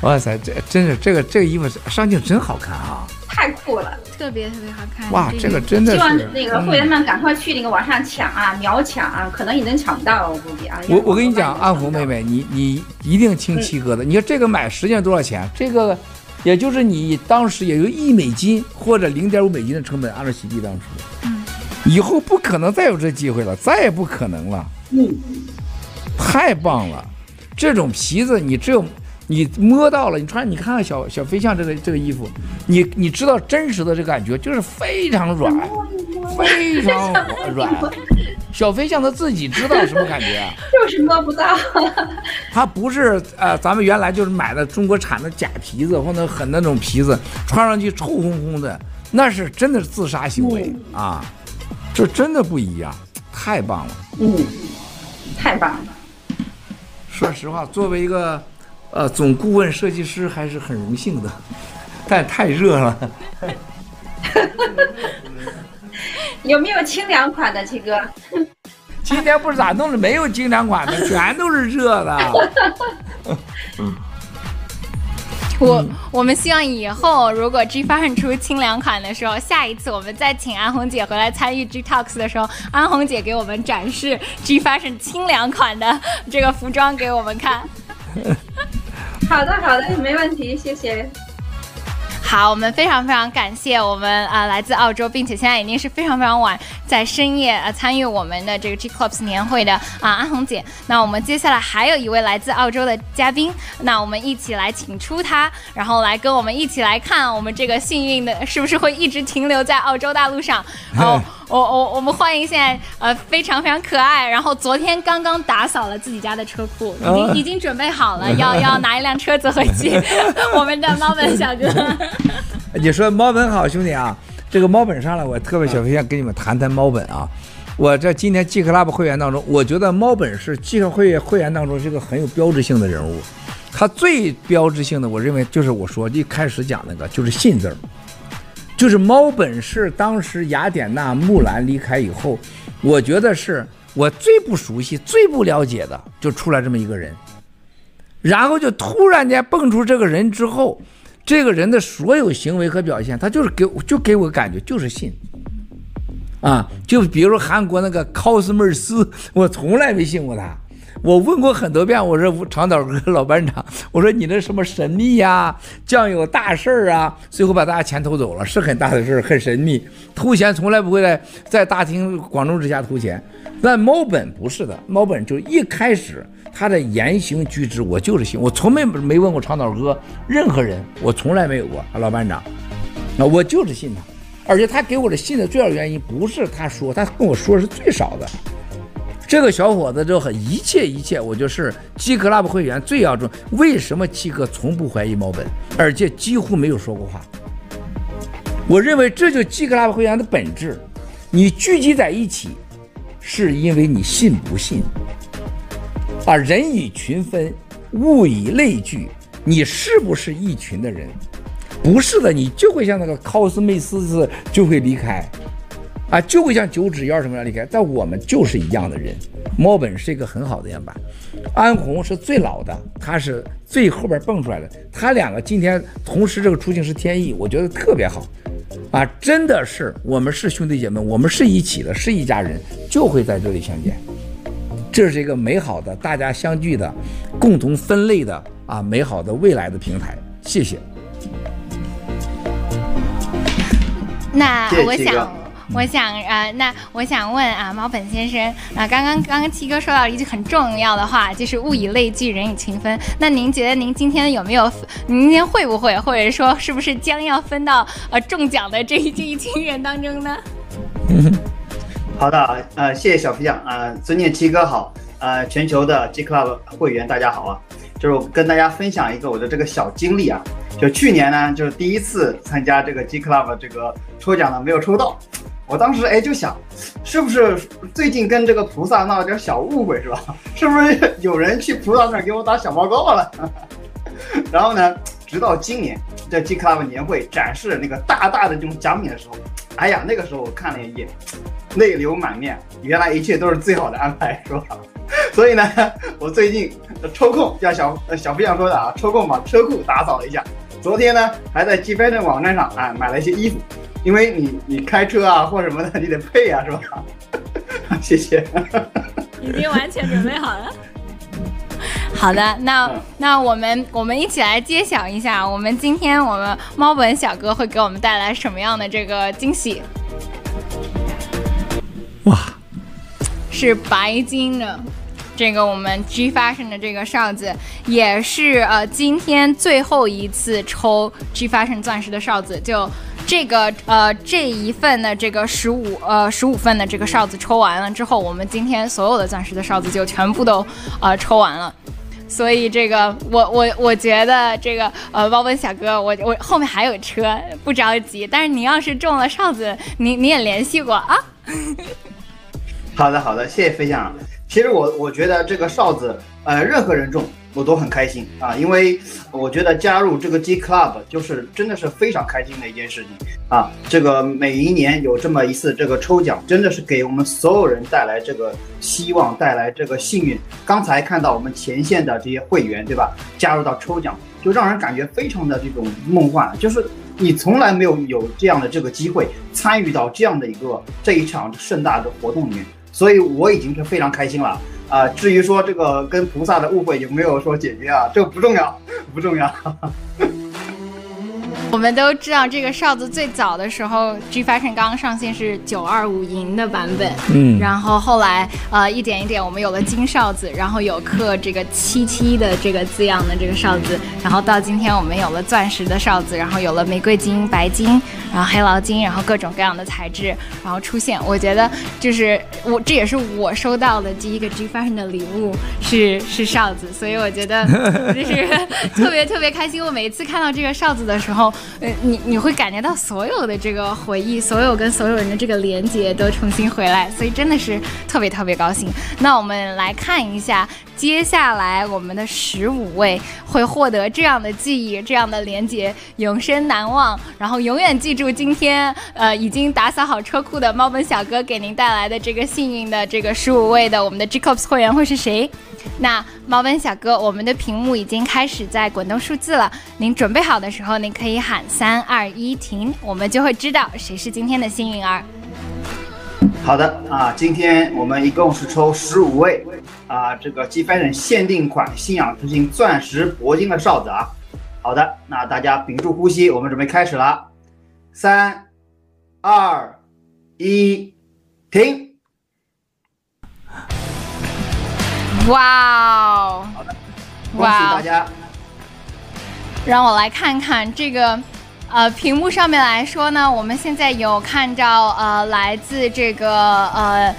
哇塞，这真是这个这个衣服上镜真好看啊！太酷了，特别特别好看。哇，这个真的是。希望那个会员们赶快去那个网上抢啊，秒抢啊，可能已经抢到了，我估计啊。我我跟你讲，安福妹妹，你你一定听七哥的。你说这个买实际上多少钱？这个。也就是你当时也就一美金或者零点五美金的成本，按照洗地当时，嗯，以后不可能再有这机会了，再也不可能了，嗯，太棒了，这种皮子你只有你摸到了，你穿，你看看小小飞象这个这个衣服，你你知道真实的这个感觉就是非常软，非常软。小飞象他自己知道什么感觉，[LAUGHS] 就是摸不到。他不是呃，咱们原来就是买的中国产的假皮子或者很那种皮子，穿上去臭烘烘的，那是真的是自杀行为啊！这真的不一样，太棒了。嗯，太棒了。说实话，作为一个呃总顾问设计师，还是很荣幸的，但太热了。[LAUGHS] 有没有清凉款的，七哥？今天不是咋弄的？没有清凉款的，全都是热的。[LAUGHS] 我我们希望以后如果 G 发展出清凉款的时候，下一次我们再请安红姐回来参与 G Talks 的时候，安红姐给我们展示 G 发展清凉款的这个服装给我们看。[LAUGHS] 好的，好的，没问题，谢谢。好，我们非常非常感谢我们啊、来自澳洲，并且现在已经是非常非常晚，在深夜啊、参与我们的这个 G Clubs 年会的啊、安红姐。那我们接下来还有一位来自澳洲的嘉宾，那我们一起来请出他，然后来跟我们一起来看我们这个幸运的是不是会一直停留在澳洲大陆上。然后我我我们欢迎现在呃非常非常可爱，然后昨天刚刚打扫了自己家的车库，已经已经准备好了，[LAUGHS] 要要拿一辆车子回去。[LAUGHS] 我们的猫本小哥。[LAUGHS] 你说猫本好，兄弟啊，这个猫本上来，我特别想跟你们谈谈猫本啊。我这今天 G Club 会员当中，我觉得猫本是 G Club 会会员当中是个很有标志性的人物。他最标志性的，我认为就是我说一开始讲那个，就是信字儿。就是猫本是当时雅典娜、木兰离开以后，我觉得是我最不熟悉、最不了解的，就出来这么一个人。然后就突然间蹦出这个人之后。这个人的所有行为和表现，他就是给就给我感觉就是信，啊，就比如韩国那个考斯莫斯，我从来没信过他。我问过很多遍，我说长岛哥老班长，我说你那什么神秘呀、将有大事儿啊，最后把大家钱偷走了，是很大的事儿，很神秘。偷钱从来不会在在大庭广众之下偷钱，但猫本不是的，猫本就一开始。他的言行举止，我就是信，我从没没问过长岛哥任何人，我从来没有过。老班长，那我就是信他，而且他给我的信的最主要原因不是他说，他跟我说是最少的。这个小伙子就很一切一切，我就是 G Club 会员最要重。为什么七哥从不怀疑猫本，而且几乎没有说过话？我认为这就是 G Club 会员的本质。你聚集在一起，是因为你信不信？啊，人以群分，物以类聚。你是不是一群的人？不是的，你就会像那个考斯梅斯斯就会离开，啊，就会像九指妖什么样离开。但我们就是一样的人。猫本是一个很好的样板，安红是最老的，他是最后边蹦出来的。他两个今天同时这个出镜是天意，我觉得特别好。啊，真的是我们是兄弟姐妹，我们是一起的，是一家人，就会在这里相见。这是一个美好的大家相聚的、共同分类的啊美好的未来的平台。谢谢。那我想，我想，呃，那我想问啊，猫本先生啊，刚刚刚刚七哥说到了一句很重要的话，就是物以类聚，人以群分。那您觉得您今天有没有？您今天会不会，或者说是不是将要分到呃中奖的这一这一群人当中呢？好的，呃，谢谢小飞象，呃，尊敬七哥好，呃，全球的 G Club 会员大家好啊，就是我跟大家分享一个我的这个小经历啊。就去年呢，就是第一次参加这个 G Club 这个抽奖呢，没有抽到。我当时哎就想，是不是最近跟这个菩萨闹了点小误会是吧？[LAUGHS] 是不是有人去菩萨那儿给我打小报告了？[LAUGHS] 然后呢，直到今年在 G Club 年会展示那个大大的这种奖品的时候，哎呀，那个时候我看了一眼，泪流满面，原来一切都是最好的安排，是吧？[LAUGHS] 所以呢，我最近抽空像小小飞象说的啊，抽空把车库打扫了一下。昨天呢，还在 G Fashion 网站上啊买了一些衣服，因为你你开车啊或什么的，你得配啊，是吧？[LAUGHS] 谢谢。已经完全准备好了。[LAUGHS] 好的，那那我们我们一起来揭晓一下，我们今天我们猫本小哥会给我们带来什么样的这个惊喜？哇，是白金的。这个我们 G Fashion 的这个哨子，也是呃今天最后一次抽 G Fashion 钻石的哨子，就这个呃这一份的这个十五呃十五份的这个哨子抽完了之后，我们今天所有的钻石的哨子就全部都呃抽完了，所以这个我我我觉得这个呃猫本小哥，我我后面还有车，不着急，但是你要是中了哨子，你你也联系过啊？[LAUGHS] 好的好的，谢谢飞象。其实我我觉得这个哨子，呃，任何人中我都很开心啊，因为我觉得加入这个 G Club 就是真的是非常开心的一件事情啊。这个每一年有这么一次这个抽奖，真的是给我们所有人带来这个希望，带来这个幸运。刚才看到我们前线的这些会员，对吧？加入到抽奖，就让人感觉非常的这种梦幻，就是你从来没有有这样的这个机会参与到这样的一个这一场盛大的活动里面。所以我已经是非常开心了啊、至于说这个跟菩萨的误会有没有说解决啊，这个不重要，不重要。我们都知道，这个哨子最早的时候，G Fashion 刚刚上线是九二五银的版本，嗯，然后后来呃一点一点，我们有了金哨子，然后有刻这个七七的这个字样的这个哨子，然后到今天我们有了钻石的哨子，然后有了玫瑰金、白金，然后黑劳金，然后各种各样的材质，然后出现。我觉得就是我这也是我收到的第一个 G Fashion 的礼物是是哨子，所以我觉得就是 [LAUGHS] 特别特别开心。我每一次看到这个哨子的时候。呃，你你会感觉到所有的这个回忆，所有跟所有人的这个连接都重新回来，所以真的是特别特别高兴。那我们来看一下，接下来我们的十五位会获得这样的记忆，这样的连接，永生难忘，然后永远记住今天呃已经打扫好车库的猫本小哥给您带来的这个幸运的这个十五位的我们的 G Clubs 会员会是谁？那猫本小哥，我们的屏幕已经开始在滚动数字了。您准备好的时候，您可以喊三二一停，我们就会知道谁是今天的幸运儿。好的啊，今天我们一共是抽十五位啊，这个积分人限定款信仰之星钻石铂金的哨子啊。好的，那大家屏住呼吸，我们准备开始了。三二一停。哇哦！好的，恭喜大家。让我来看看这个，呃，屏幕上面来说呢，我们现在有看到呃，来自这个呃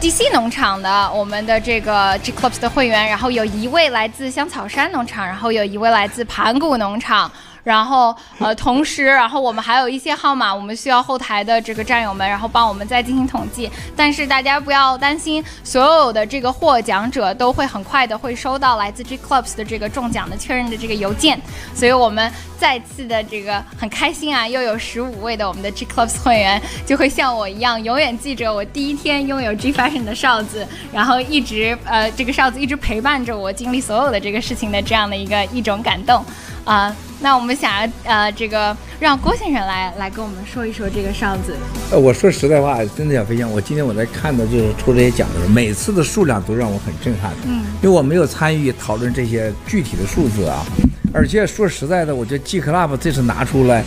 DC 农场的我们的这个 G Clubs 的会员，然后有一位来自香草山农场，然后有一位来自盘古农场。然后，呃，同时，然后我们还有一些号码，我们需要后台的这个战友们，然后帮我们再进行统计。但是大家不要担心，所有的这个获奖者都会很快的会收到来自 G Clubs 的这个中奖的确认的这个邮件。所以我们再次的这个很开心啊，又有十五位的我们的 G Clubs 会员就会像我一样，永远记着我第一天拥有 G Fashion 的哨子，然后一直呃这个哨子一直陪伴着我经历所有的这个事情的这样的一个一种感动。啊、那我们想要呃，这个让郭先生来来跟我们说一说这个哨子。呃，我说实在话，真的想分享。我今天我在看的就是抽这些奖的时候，每次的数量都让我很震撼。嗯，因为我没有参与讨论这些具体的数字啊，而且说实在的，我觉得 G Club 这次拿出来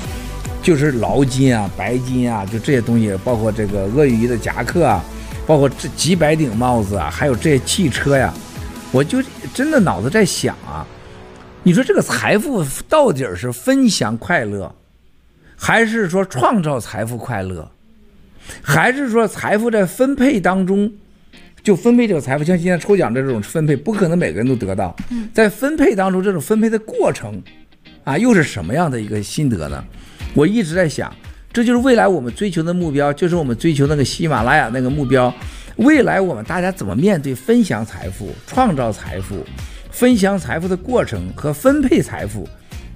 就是劳金啊、白金啊，就这些东西，包括这个鳄鱼鱼的夹克啊，包括这几百顶帽子啊，还有这些汽车呀，我就真的脑子在想啊。你说这个财富到底是分享快乐，还是说创造财富快乐，还是说财富在分配当中就分配这个财富？像今天抽奖的这种分配，不可能每个人都得到。在分配当中，这种分配的过程啊，又是什么样的一个心得呢？我一直在想，这就是未来我们追求的目标，就是我们追求那个喜马拉雅那个目标。未来我们大家怎么面对分享财富、创造财富？分享财富的过程和分配财富，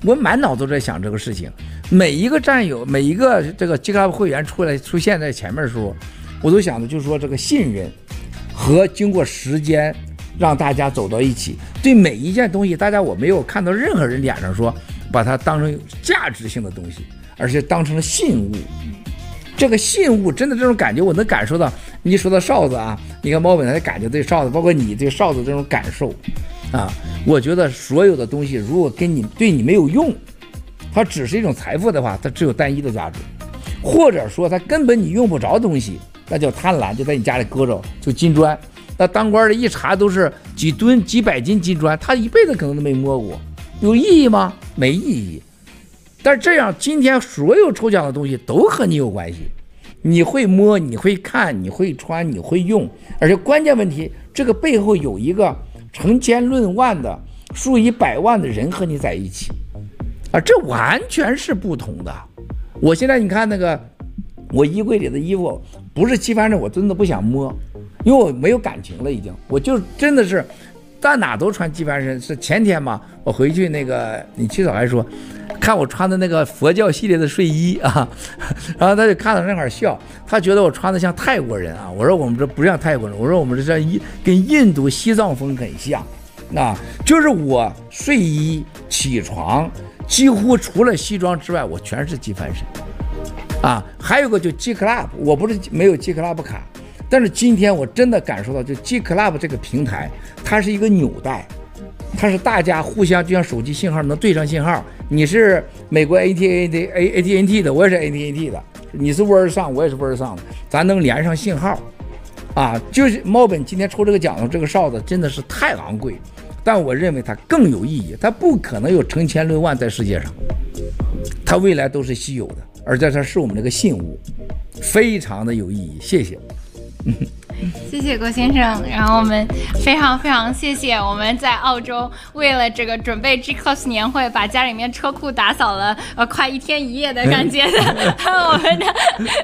我满脑子都在想这个事情。每一个战友，每一个这个 G Club 会员出来出现在前面的时候，我都想的就是说这个信任和经过时间让大家走到一起。对每一件东西，大家我没有看到任何人脸上说把它当成价值性的东西，而是当成了信物。这个信物真的这种感觉，我能感受到。你说到哨子啊，你看猫本来的感觉对哨子，包括你对哨子这种感受。啊，我觉得所有的东西，如果跟你对你没有用，它只是一种财富的话，它只有单一的价值，或者说它根本你用不着东西，那叫贪婪，就在你家里搁着，就金砖。那当官的一查都是几吨、几百斤金砖，他一辈子可能都没摸过，有意义吗？没意义。但这样，今天所有抽奖的东西都和你有关系，你会摸，你会看，你会穿，你会用，而且关键问题，这个背后有一个。成千论万的、数以百万的人和你在一起，啊，这完全是不同的。我现在你看那个，我衣柜里的衣服不是机翻身，我真的不想摸，因为我没有感情了，已经。我就真的是，到哪都穿机翻身。是前天嘛，我回去那个，你七嫂还说，看我穿的那个佛教系列的睡衣啊，[LAUGHS] 然后他就看到那块笑，他觉得我穿的像泰国人啊。我说我们这不像泰国人，我说我们这像印跟印度西藏风很像，啊，就是我睡衣起床几乎除了西装之外，我全是机翻身，啊，还有个就 G Club，我不是没有 G Club 卡，但是今天我真的感受到，就 G Club 这个平台，它是一个纽带。它是大家互相就像手机信号能对上信号，你是美国 AT&T 的 A AT&T 的，我也是 AT&T 的，你是 Verizon，我也是 Verizon 的，咱能连上信号，啊，就是猫本今天抽这个奖的这个哨子真的是太昂贵，但我认为它更有意义，它不可能有成千论万在世界上，它未来都是稀有的，而且它是我们这个信物，非常的有意义，谢谢。[LAUGHS] 谢谢郭先生，然后我们非常非常谢谢我们在澳洲为了这个准备 G Club 年会，把家里面车库打扫了呃快一天一夜的感觉的，[LAUGHS] 我们的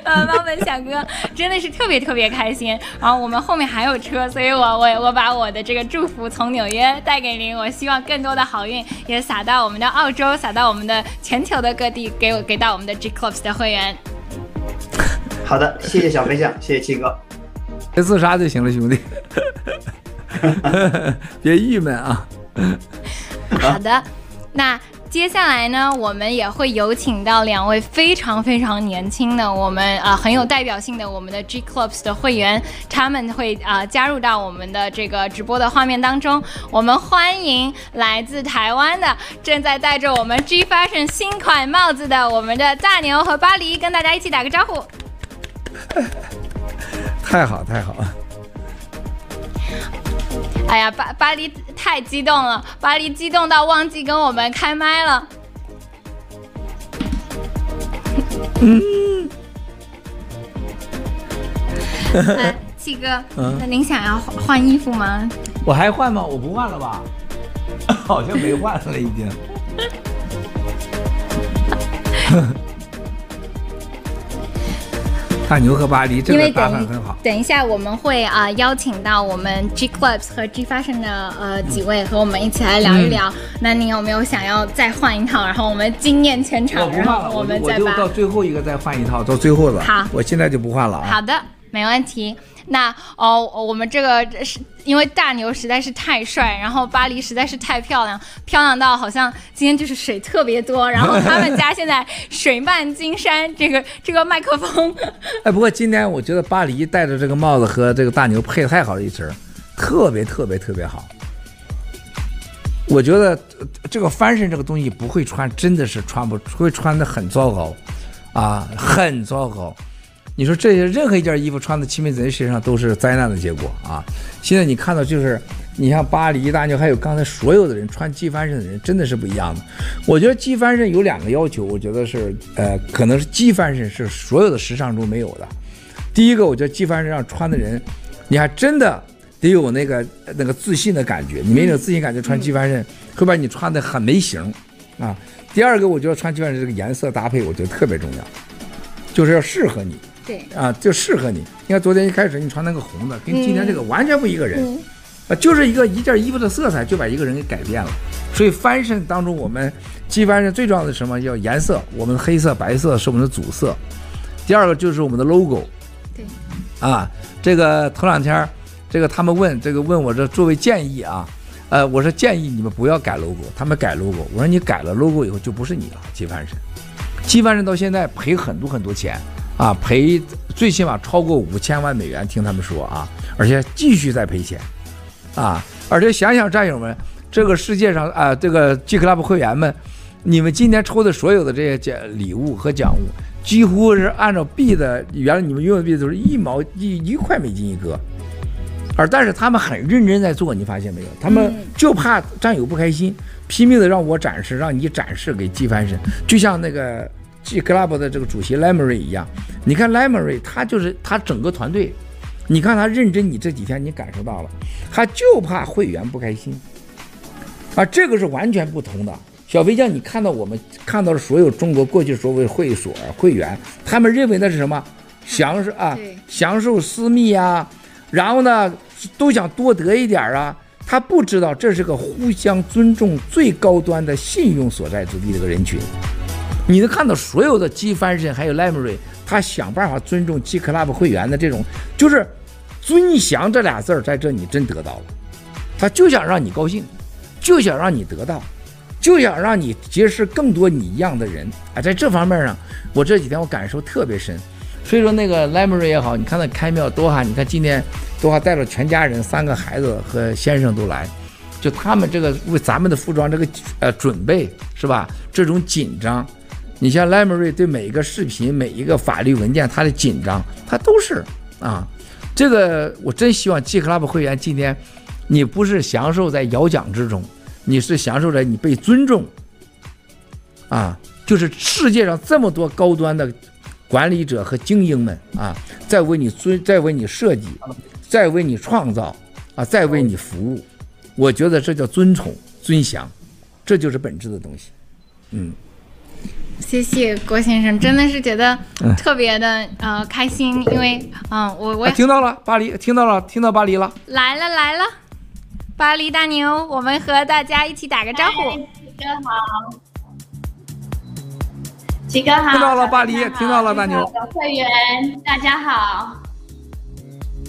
呃猫本小哥真的是特别特别开心。然后我们后面还有车，所以我我我把我的这个祝福从纽约带给您，我希望更多的好运也撒到我们的澳洲，撒到我们的全球的各地，给我给到我们的 G Club 的会员。好的，谢谢小飞象，谢谢七哥。别自杀就行了，兄弟，[LAUGHS] 别郁闷啊。好的，那接下来呢，我们也会有请到两位非常非常年轻的，我们啊、很有代表性的我们的 G Clubs 的会员，他们会啊、加入到我们的这个直播的画面当中。我们欢迎来自台湾的，正在戴着我们 G Fashion 新款帽子的我们的大牛和巴黎，跟大家一起打个招呼。太好太好！哎呀，巴巴黎太激动了，巴黎激动到忘记跟我们开麦了。嗯。哎，七哥，嗯，那您想要换衣服吗？我还换吗？我不换了吧？[LAUGHS] 好像没换了，已经。[LAUGHS] 大牛和巴黎，这个打扮很好。等一下，我们会啊、呃、邀请到我们 G Clubs 和 G Fashion 的呃几位和我们一起来聊一聊。嗯、那你有没有想要再换一套，然后我们惊艳全场？我不换了，然后我们再我就到最后一个再换一套，到最后了。好，我现在就不换了啊。好的。没问题。那哦，我们这个是因为大牛实在是太帅，然后巴黎实在是太漂亮，漂亮到好像今天就是水特别多，然后他们家现在水漫金山，这个这个麦克风。[LAUGHS] 哎，不过今天我觉得巴黎戴着这个帽子和这个大牛配太好了一身，特别特别特别好。我觉得这个 fashion 这个东西不会穿，真的是穿不会穿的很糟糕，啊，很糟糕。你说这些任何一件衣服穿在齐美子身上都是灾难的结果啊！现在你看到就是，你像巴黎大牛，还有刚才所有的人穿 G fashion 的人，真的是不一样的。我觉得 G fashion 有两个要求，我觉得是呃，可能是 G fashion 是所有的时尚中没有的。第一个，我觉得 G fashion 上穿的人，你还真的得有那个那个自信的感觉，你没有自信感觉穿 G fashion 会把你穿的很没型啊。第二个，我觉得穿 G fashion 这个颜色搭配，我觉得特别重要，就是要适合你。对啊，就适合你。你看昨天一开始你穿那个红的，跟今天这个完全不一个人，嗯、啊，就是一个一件衣服的色彩就把一个人给改变了。所以 fashion 当中，我们 G fashion 最重要的是什么？要颜色。我们的黑色、白色是我们的主色。第二个就是我们的 logo。对，啊，这个头两天，这个他们问这个问我这作为建议啊，呃，我说建议你们不要改 logo，他们改 logo，我说你改了 logo 以后就不是你了。G fashion，G fashion 到现在赔很多很多钱。啊，赔最起码超过五千万美元，听他们说啊，而且继续在赔钱，啊，而且想想战友们，这个世界上啊，这个 G Club 会员们，你们今天抽的所有的这些奖礼物和奖物，几乎是按照币的，原来你们用的币都是一毛一一块美金一个，而但是他们很认真在做，你发现没有？他们就怕战友不开心，拼命的让我展示，让你展示给机翻身，就像那个。G Club 的这个主席 Lemery 一样，你看 Lemery 他就是他整个团队，你看他认真，你这几天你感受到了，他就怕会员不开心，啊，这个是完全不同的。小飞将，你看到我们看到了所有中国过去所谓会所会员，他们认为那是什么？享受啊，享受私密啊，然后呢都想多得一点啊，他不知道这是个互相尊重最高端的信用所在之地这个人群。你能看到所有的 G Fashion 还有 Lemery，他想办法尊重 G Club 会员的这种，就是尊享这俩字儿，在这你真得到了，他就想让你高兴，就想让你得到，就想让你结识更多你一样的人啊，在这方面上，我这几天我感受特别深。所以说那个 Lemery 也好，你看那开庙多哈，你看今天多哈带着全家人，三个孩子和先生都来，就他们这个为咱们的服装这个呃准备是吧？这种紧张。你像莱梅瑞对每一个视频、每一个法律文件，他的紧张，他都是啊。这个我真希望 G Club 会员今天，你不是享受在摇奖之中，你是享受着你被尊重啊。就是世界上这么多高端的管理者和精英们啊，在为你尊，在为你设计，在为你创造啊，在为你服务。我觉得这叫尊崇、尊享，这就是本质的东西。嗯。谢谢郭先生，真的是觉得特别的、嗯、呃开心，因为嗯我我听到了巴黎，听到了，听到巴黎了，来了来了，巴黎大牛，我们和大家一起打个招呼。七哥好，七哥好，听到了巴黎，听到了大牛。的会员大家好，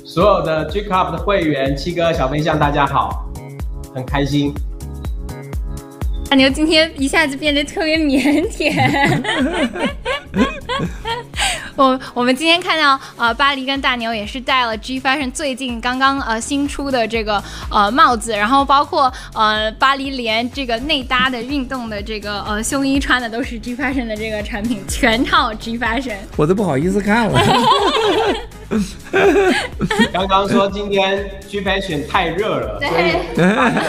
所有的 G Club 的会员，七哥小飞象大家好，很开心。大牛今天一下子变得特别腼腆。[LAUGHS] 我我们今天看到呃，巴黎跟大牛也是戴了 G Fashion 最近刚刚呃新出的这个呃帽子，然后包括呃巴黎连这个内搭的运动的这个呃胸衣穿的都是 G Fashion 的这个产品，全套 G Fashion。我都不好意思看了。[LAUGHS] [LAUGHS] 刚刚说今天 G Fashion 太热了，对所以换了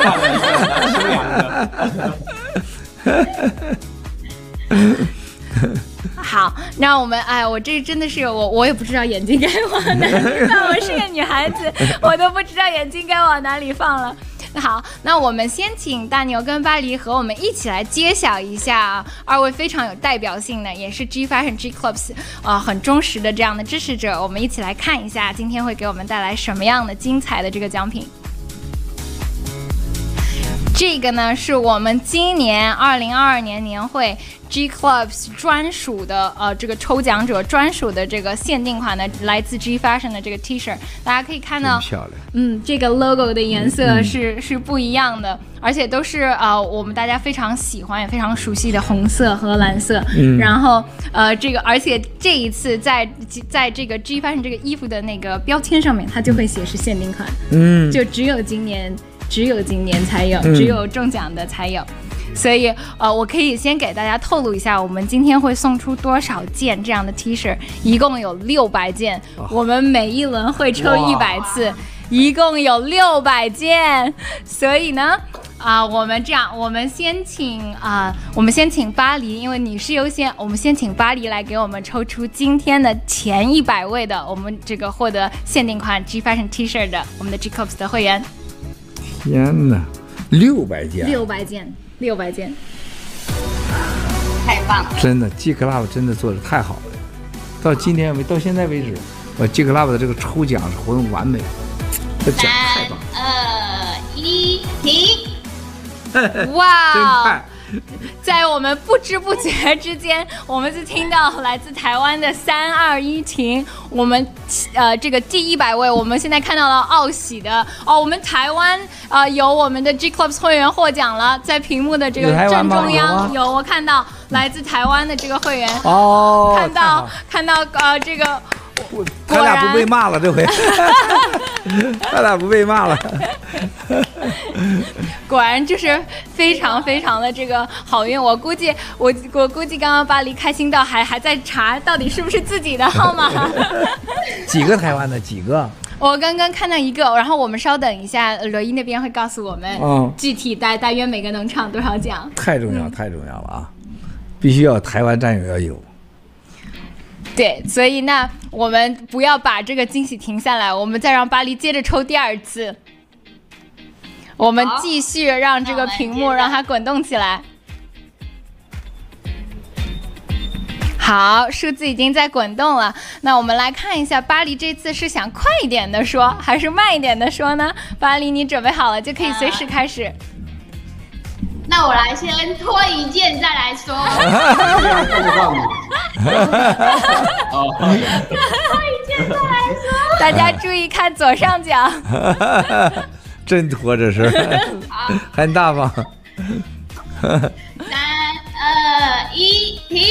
清凉的。[LAUGHS] 好，那我们哎，我这真的是我，我也不知道眼睛该往哪里放。我是个女孩子，我都不知道眼睛该往哪里放了。那 [LAUGHS] 好，那我们先请大牛跟巴黎和我们一起来揭晓一下二位非常有代表性的，也是 G Fashion G Clubs 啊、很忠实的这样的支持者。我们一起来看一下今天会给我们带来什么样的精彩的这个奖品。这个呢是我们今年二零二二年年会 G Clubs 专属的呃这个抽奖者专属的这个限定款的来自 G Fashion 的这个 T 恤，大家可以看到，漂亮。嗯，这个 logo 的颜色是、嗯、是不一样的，而且都是呃我们大家非常喜欢也非常熟悉的红色和蓝色。嗯，然后呃这个而且这一次在在这个 G Fashion 这个衣服的那个标签上面，它就会写是限定款。嗯，就只有今年。只有今年才有，嗯、只有中奖的才有，所以呃，我可以先给大家透露一下，我们今天会送出多少件这样的 T 恤，一共有六百件，哦、我们每一轮会抽一百次，一共有六百件，所以呢，啊、呃，我们这样，我们先请啊、呃，我们先请巴黎，因为你是优先，我们先请巴黎来给我们抽出今天的前一百位的，我们这个获得限定款 G Fashion T 恤的我们的 G Clubs 的会员。天哪，六百件，六百件，六百件，太棒了！真的，G Club 真的做的太好了。到今天为到现在为止，我 G Club 的这个抽奖活动完美，这奖太棒了。三二一，停！[LAUGHS] 哇，真快！[LAUGHS] 在我们不知不觉之间，我们就听到来自台湾的三二一停。我们呃，这个第一百位，我们现在看到了奥喜的哦，我们台湾呃有我们的 G Clubs 会员获奖了，在屏幕的这个正中央有，有我看到来自台湾的这个会员哦，看到看到呃这个。他俩不被骂了这回，他俩不被骂了。[LAUGHS] [LAUGHS] 果然就是非常非常的这个好运。我估计我我估计刚刚巴黎开心到还还在查到底是不是自己的号码。[LAUGHS] 几个台湾的几个？我刚刚看到一个，然后我们稍等一下，罗伊那边会告诉我们，嗯，具体大大约每个能唱多少奖。太重要太重要了啊！必须要台湾战友要有。对，所以那我们不要把这个惊喜停下来，我们再让巴黎接着抽第二次。我们继续让这个屏幕让它滚动起来。好，数字已经在滚动了。那我们来看一下，巴黎这次是想快一点的说，还是慢一点的说呢？巴黎，你准备好了就可以随时开始。那我来先脱一件再来说。[LAUGHS] 脱一件再来说。大家注意看左上角。[LAUGHS] 真脱这是，很大方。三二一，停。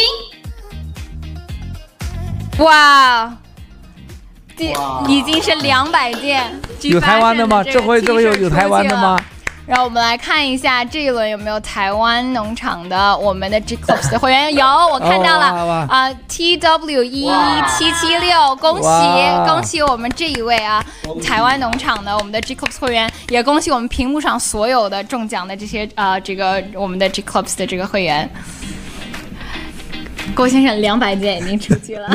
哇，第已经是两百件。有台湾的吗？这回这回有有台湾的吗？让我们来看一下这一轮有没有台湾农场的我们的 G Clubs 的会员。[LAUGHS] 有，我看到了啊、呃、T W 一七七六，恭喜恭喜我们这一位啊台湾农场的我们的 G Clubs 会员，也恭喜我们屏幕上所有的中奖的这些啊、呃、这个我们的 G Clubs 的这个会员。郭先生两百件已经出去了，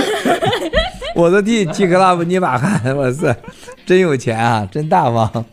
[LAUGHS] 我的弟 G Club 你把看，我是真有钱啊，真大方。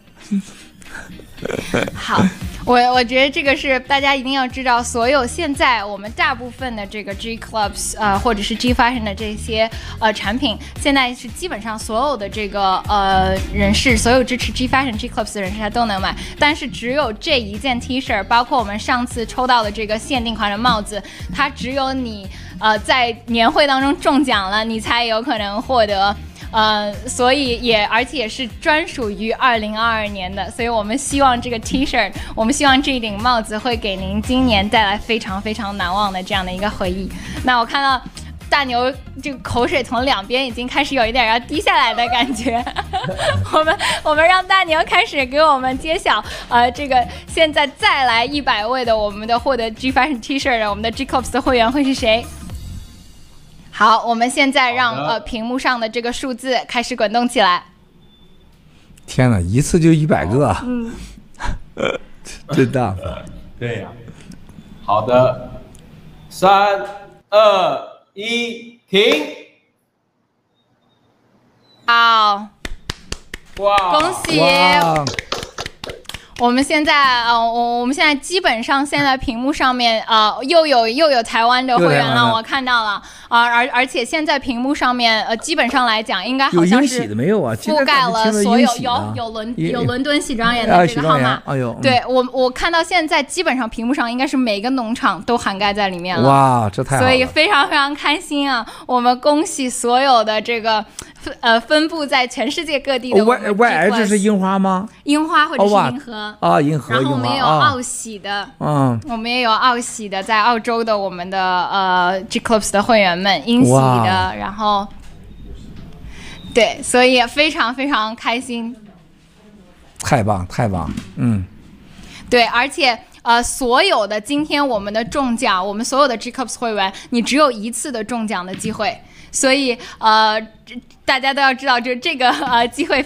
[LAUGHS] 好，我我觉得这个是大家一定要知道，所有现在我们大部分的这个 G Clubs 呃，或者是 G Fashion 的这些呃产品，现在是基本上所有的这个呃人士，所有支持 G Fashion G Clubs 的人士他都能买，但是只有这一件 T 恤，包括我们上次抽到的这个限定款的帽子，它只有你呃在年会当中中奖了，你才有可能获得。呃，所以也而且也是专属于二零二二年的，所以我们希望这个 T 恤，我们希望这顶帽子会给您今年带来非常非常难忘的这样的一个回忆。那我看到大牛这个口水从两边已经开始有一点要滴下来的感觉，[LAUGHS] 我们我们让大牛开始给我们揭晓，呃，这个现在再来一百位的我们的获得 G Fashion T 恤的我们的 G Clubs 的会员会是谁？好，我们现在让呃屏幕上的这个数字开始滚动起来。天哪，一次就一百个，嗯，[LAUGHS] 真大。[LAUGHS] 对呀、啊。好的，三二一，停。好，哇，恭喜！我们现在呃，我我们现在基本上现在屏幕上面呃又有又有台湾的会员了，我看到了啊，而而且现在屏幕上面呃基本上来讲应该好像是覆盖了所有有有伦有伦敦喜庄园的这个号码，哎呦，对我我看到现在基本上屏幕上应该是每个农场都涵盖在里面了，哇，这太好了，所以非常非常开心啊！我们恭喜所有的这个呃分布在全世界各地的 Y Y H 是樱花吗？樱花或者是银河啊，银河。然后我们也有奥喜的，嗯，我们也有奥喜的，在澳洲的我们的呃 G Clubs 的会员们，英喜的，然后，对，所以非常非常开心，太棒太棒，嗯，对，而且呃，所有的今天我们的中奖，我们所有的 G Clubs 会员，你只有一次的中奖的机会，所以呃，大家都要知道，就这个呃机会。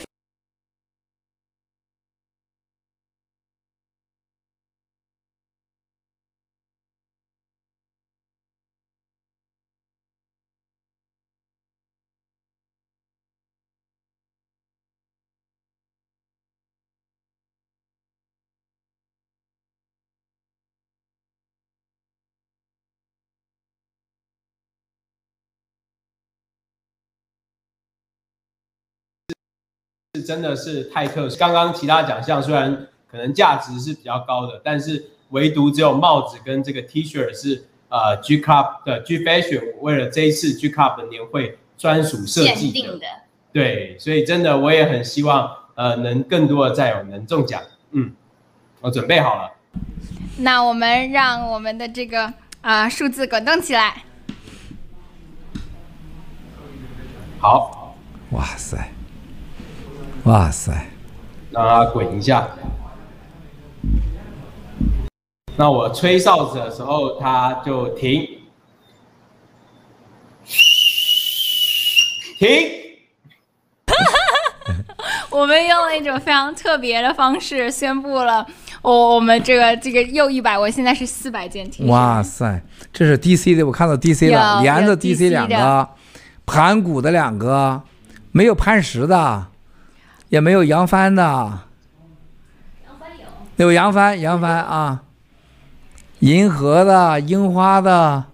真的是太特殊。刚刚其他奖项虽然可能价值是比较高的，但是唯独只有帽子跟这个 T 恤是呃 G Club 的 G Fashion 为了这一次 G Club 的年会专属设计的。定的。对，所以真的我也很希望呃能更多的战友能中奖。嗯，我准备好了。那我们让我们的这个啊、呃、数字滚动起来。好。哇塞。哇塞！让它滚一下。那我吹哨子的时候，它就停。停。[LAUGHS] 我们用了一种非常特别的方式宣布了，我我们这个这个又一百，我现在是四百件 T 恤。哇塞，这是 DC 的，我看到 DC 了，连着 DC 两个，盘古的两个，没有磐石的。也没有扬帆的，扬帆有，有扬帆，扬帆啊，银河的，樱花的，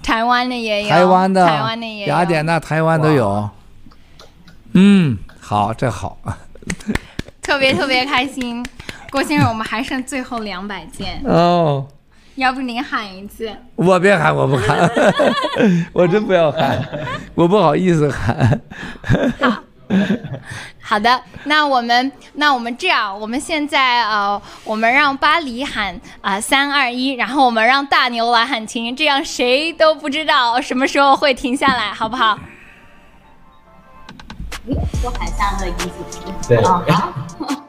台湾的也有，台湾的，台湾的也有，雅典娜，台湾都有。嗯，好，这好，特别特别开心，郭先生，我们还剩最后两百件。哦，要不您喊一次？我别喊，我不喊，[LAUGHS] 我真不要喊，我不好意思喊。好。[LAUGHS] 好的，那我们那我们这样，我们现在呃，我们让巴黎喊啊三二一，然后我们让大牛来喊停，这样谁都不知道什么时候会停下来，好不好？嗯，我喊三二一？对。哦，好。[LAUGHS]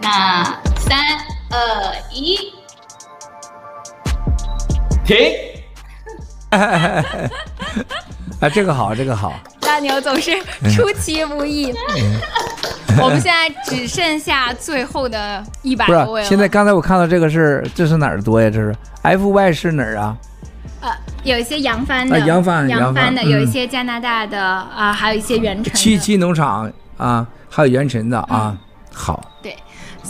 那三二一，停。[LAUGHS] 啊，这个好，这个好。大牛总是出其不意。我们现在只剩下最后的一百多位了。现在刚才我看到这个是，这是哪儿多呀？这是 F Y 是哪儿啊？呃，有一些扬帆的，扬帆，扬帆的，有一些加拿大的啊，还有一些原城。七七农场啊，还有原城的啊，好。对。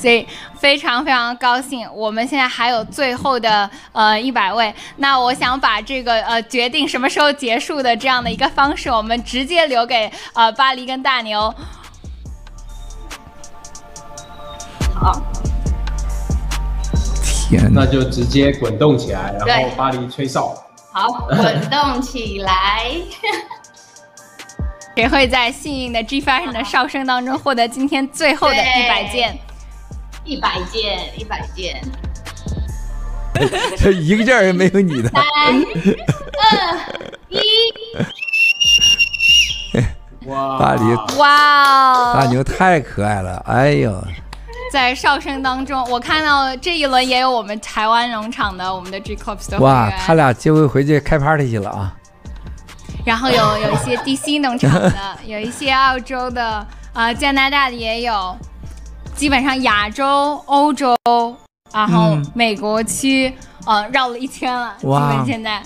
所以非常非常高兴，我们现在还有最后的呃一百位。那我想把这个呃决定什么时候结束的这样的一个方式，我们直接留给呃巴黎跟大牛。好，天，那就直接滚动起来，然后巴黎吹哨。好，滚动起来。[LAUGHS] 谁会在幸运的 G Fashion 的哨声当中获得今天最后的一百件？一百件，一百件，这 [LAUGHS] 一个件也没有你的。三、二、一，[LAUGHS] 哇！大黎，哇！大牛太可爱了，哎呦！在哨声当中，我看到这一轮也有我们台湾农场的，我们的 G 的。哇，他俩这回回去开 party 去了啊！然后有有一些 DC 农场的，有一些澳洲的，啊、呃，加拿大的也有。基本上亚洲、欧洲，然后美国区，呃，绕了一圈了。哇！现在，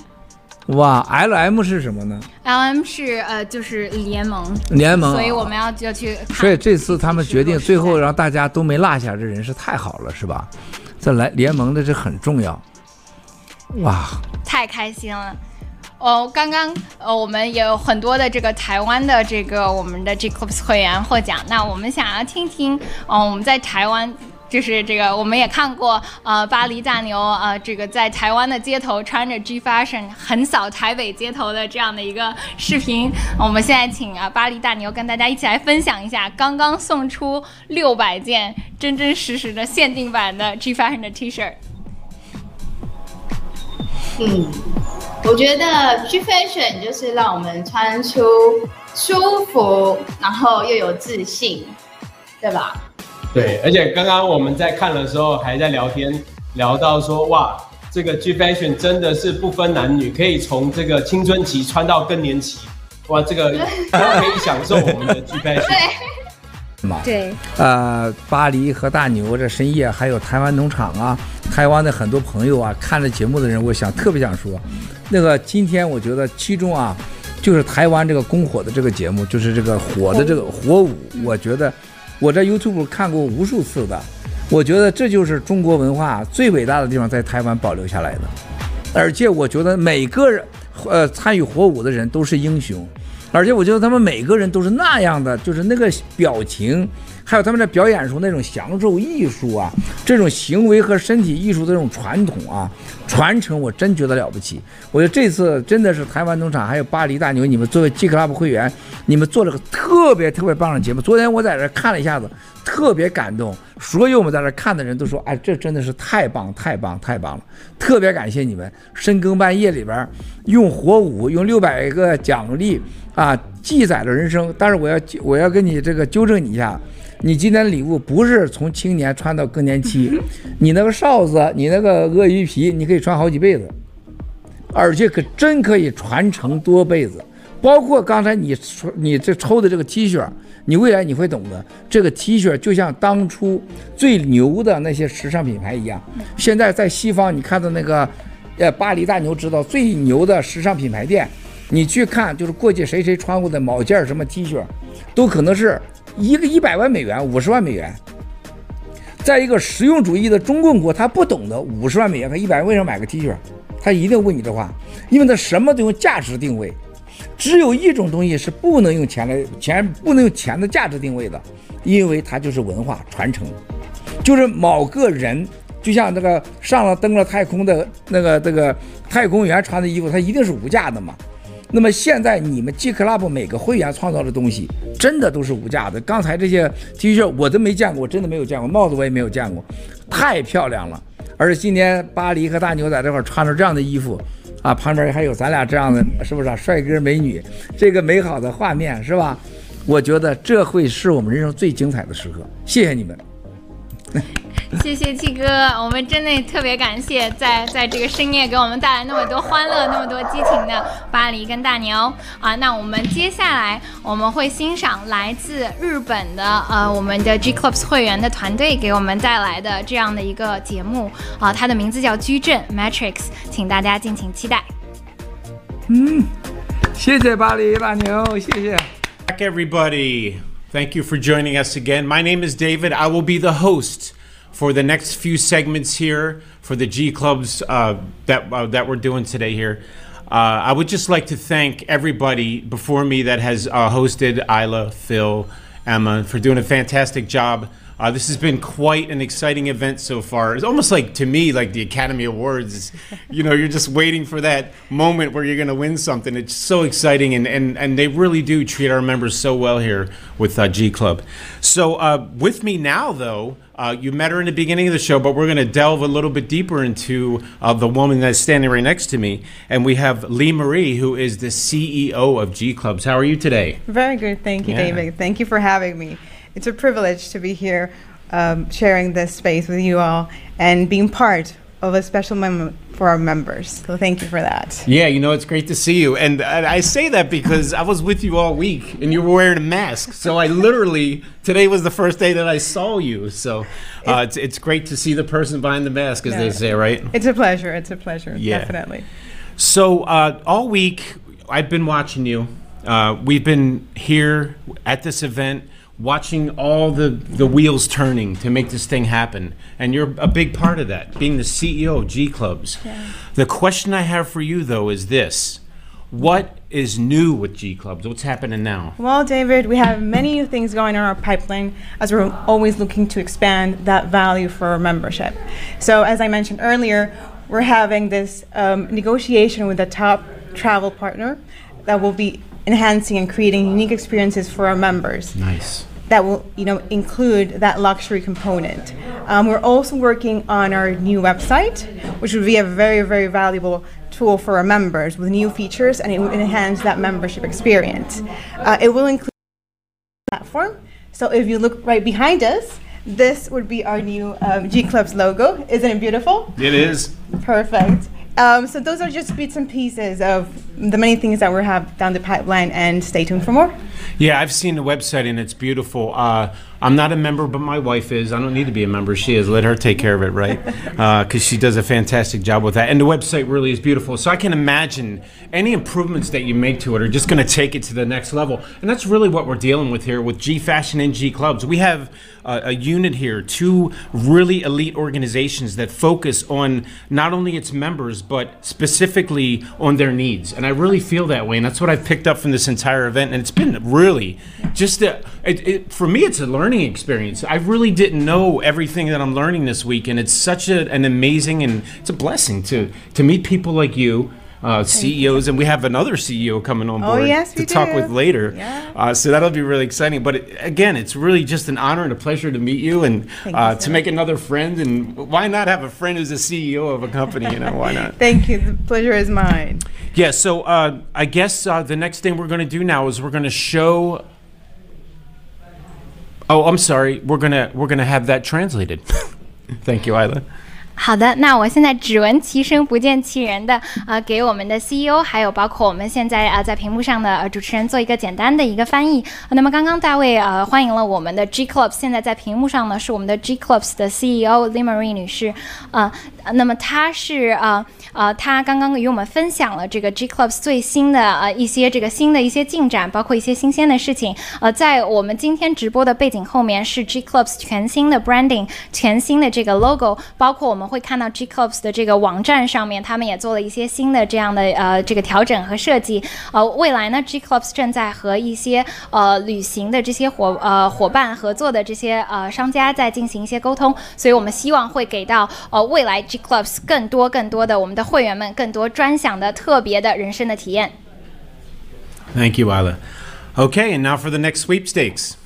哇，LM 是什么呢？LM 是呃，就是联盟。联盟。所以我们要就要去。所以这次他们决定最后让大家都没落下，这人是太好了，是吧？这来联盟的这很重要。哇，太开心了。哦，刚刚呃，我们也有很多的这个台湾的这个我们的 G Clubs 会员获奖。那我们想要听听，哦，我们在台湾。就是这个，我们也看过，呃，巴黎大牛，呃，这个在台湾的街头穿着 G Fashion 横扫台北街头的这样的一个视频。我们现在请啊，巴黎大牛跟大家一起来分享一下，刚刚送出六百件真真实实的限定版的 G Fashion 的 T 恤。嗯，我觉得 G Fashion 就是让我们穿出舒服，然后又有自信，对吧？对，而且刚刚我们在看的时候还在聊天，聊到说哇，这个 G Fashion 真的是不分男女，可以从这个青春期穿到更年期，哇，这个可以享受我们的 G Fashion。对，对，呃，巴黎和大牛这深夜，还有台湾农场啊，台湾的很多朋友啊，看着节目的人，我想特别想说，那个今天我觉得其中啊，就是台湾这个公火的这个节目，就是这个火的这个火舞，我觉得。我在 YouTube 看过无数次的，我觉得这就是中国文化最伟大的地方，在台湾保留下来的。而且我觉得每个人，呃，参与火舞的人都是英雄，而且我觉得他们每个人都是那样的，就是那个表情。还有他们在表演时候那种享受艺术啊，这种行为和身体艺术的这种传统啊，传承我真觉得了不起。我觉得这次真的是台湾农场还有巴黎大牛，你们作为 G Club 会员，你们做了个特别特别棒的节目。昨天我在这看了一下子，特别感动。所有我们在这看的人都说：“哎，这真的是太棒太棒太棒了！”特别感谢你们深更半夜里边用火舞，用六百个奖励啊，记载了人生。但是我要我要跟你这个纠正你一下。你今天的礼物不是从青年穿到更年期，[LAUGHS] 你那个哨子，你那个鳄鱼皮，你可以穿好几辈子，而且可真可以传承多辈子。包括刚才你说你这抽的这个 T 恤，你未来你会懂得，这个 T 恤就像当初最牛的那些时尚品牌一样。现在在西方，你看到那个，呃，巴黎大牛知道最牛的时尚品牌店，你去看，就是过去谁谁穿过的某件什么 T 恤，都可能是。一个一百万美元，五十万美元，在一个实用主义的中共国，他不懂得五十万美元和一百万为什么买个 T 恤，他一定问你这话，因为他什么都用价值定位，只有一种东西是不能用钱来钱不能用钱的价值定位的，因为它就是文化传承，就是某个人，就像这个上了登了太空的那个这个太空员穿的衣服，它一定是无价的嘛。那么现在你们 G Club 每个会员创造的东西，真的都是无价的。刚才这些 T 恤我都没见过，我真的没有见过，帽子我也没有见过，太漂亮了。而今天巴黎和大牛在这块穿着这样的衣服，啊，旁边还有咱俩这样的，是不是啊？帅哥美女，这个美好的画面是吧？[LAUGHS] 我觉得这会是我们人生最精彩的时刻。谢谢你们。谢谢七哥，我们真的特别感谢在，在在这个深夜给我们带来那么多欢乐、那么多激情的巴黎跟大牛啊。那我们接下来我们会欣赏来自日本的呃我们的 G Clubs 会员的团队给我们带来的这样的一个节目啊，它的名字叫矩阵 Matrix，请大家敬请期待。嗯，谢谢巴黎大牛，谢谢。Back everybody, thank you for joining us again. My name is David. I will be the host. For the next few segments here for the G clubs uh, that uh, that we're doing today here. Uh, I would just like to thank everybody before me that has uh, hosted Isla, Phil, Emma for doing a fantastic job. Uh, this has been quite an exciting event so far. It's almost like to me like the Academy Awards. [LAUGHS] you know, you're just waiting for that moment where you're going to win something. It's so exciting, and, and and they really do treat our members so well here with uh, G Club. So with me now, though. Uh, you met her in the beginning of the show, but we're going to delve a little bit deeper into uh, the woman that's standing right next to me. And we have Lee Marie, who is the CEO of G Clubs. How are you today? Very good. Thank you, yeah. David. Thank you for having me. It's a privilege to be here um, sharing this space with you all and being part of a special moment for our members. So thank you for that. Yeah, you know, it's great to see you. And I say that because I was with you all week and you were wearing a mask. So I literally, today was the first day that I saw you. So uh, it's, it's great to see the person behind the mask, as no, they say, right? It's a pleasure. It's a pleasure. Yeah. Definitely. So uh, all week I've been watching you. Uh, we've been here at this event watching all the, the wheels turning to make this thing happen. And you're a big part of that, being the CEO of G Clubs. Yeah. The question I have for you, though, is this What is new with G Clubs? What's happening now? Well, David, we have many new things going on in our pipeline as we're always looking to expand that value for our membership. So, as I mentioned earlier, we're having this um, negotiation with a top travel partner that will be enhancing and creating unique experiences for our members. Nice. That will, you know, include that luxury component. Um, we're also working on our new website, which will be a very, very valuable tool for our members with new features, and it will enhance that membership experience. Uh, it will include platform. So if you look right behind us, this would be our new um, G Clubs logo. Isn't it beautiful? It is. Perfect. Um, so those are just bits and pieces of the many things that we have down the pipeline, and stay tuned for more. Yeah, I've seen the website and it's beautiful. Uh, I'm not a member, but my wife is. I don't need to be a member. She is. Let her take care of it, right? Because she does a fantastic job with that. And the website really is beautiful. So I can imagine any improvements that you make to it are just going to take it to the next level. And that's really what we're dealing with here with G Fashion and G Clubs. We have uh, a unit here, two really elite organizations that focus on not only its members, but specifically on their needs. And I really feel that way. And that's what I've picked up from this entire event. And it's been really just a, it, it, for me, it's a learning experience. I really didn't know everything that I'm learning this week. And it's such a, an amazing and it's a blessing to, to meet people like you. Uh, CEOs, and we have another CEO coming on Oh, board yes, to we talk with later. Yeah. Uh, so that'll be really exciting. But it, again, it's really just an honor and a pleasure to meet you and you uh, so to make another friend. And why not have a friend who's a CEO of a company? You know, why not? [LAUGHS] Thank you. The pleasure is mine. Yeah, so uh, I guess uh, the next thing we're going to do now is we're going to show. Oh, I'm sorry. We're gonna we're gonna have that translated. Thank you, Isla. 好的，那我现在只闻其声不见其人的呃，给我们的 CEO 还有包括我们现在啊、在屏幕上的呃主持人做一个简单的一个翻译。呃那么刚刚大卫呃欢迎了我们的 G Clubs，现在在屏幕上呢是我们的 G Clubs 的 CEO Lee Marie 女士，呃，那么她是呃呃她刚刚与我们分享了这个 G Clubs 最新的呃一些这个新的一些进展，包括一些新鲜的事情。呃，在我们今天直播的背景后面是 G Clubs 全新的 branding，全新的这个 logo，包括我们会看到 G Clubs 的这个网站上面，他们也做了一些新的这样的呃这个调整和设计。呃，未来呢，G Clubs 正在和一些呃旅行的这些伙呃伙伴合作的这些呃商家在进行一些沟通，所以我们希望会给到呃未来 G Clubs 更多更多的我们的会员们更多专享的特别的人生的体验。Thank you, Isla. Okay, and now for the next sweepstakes.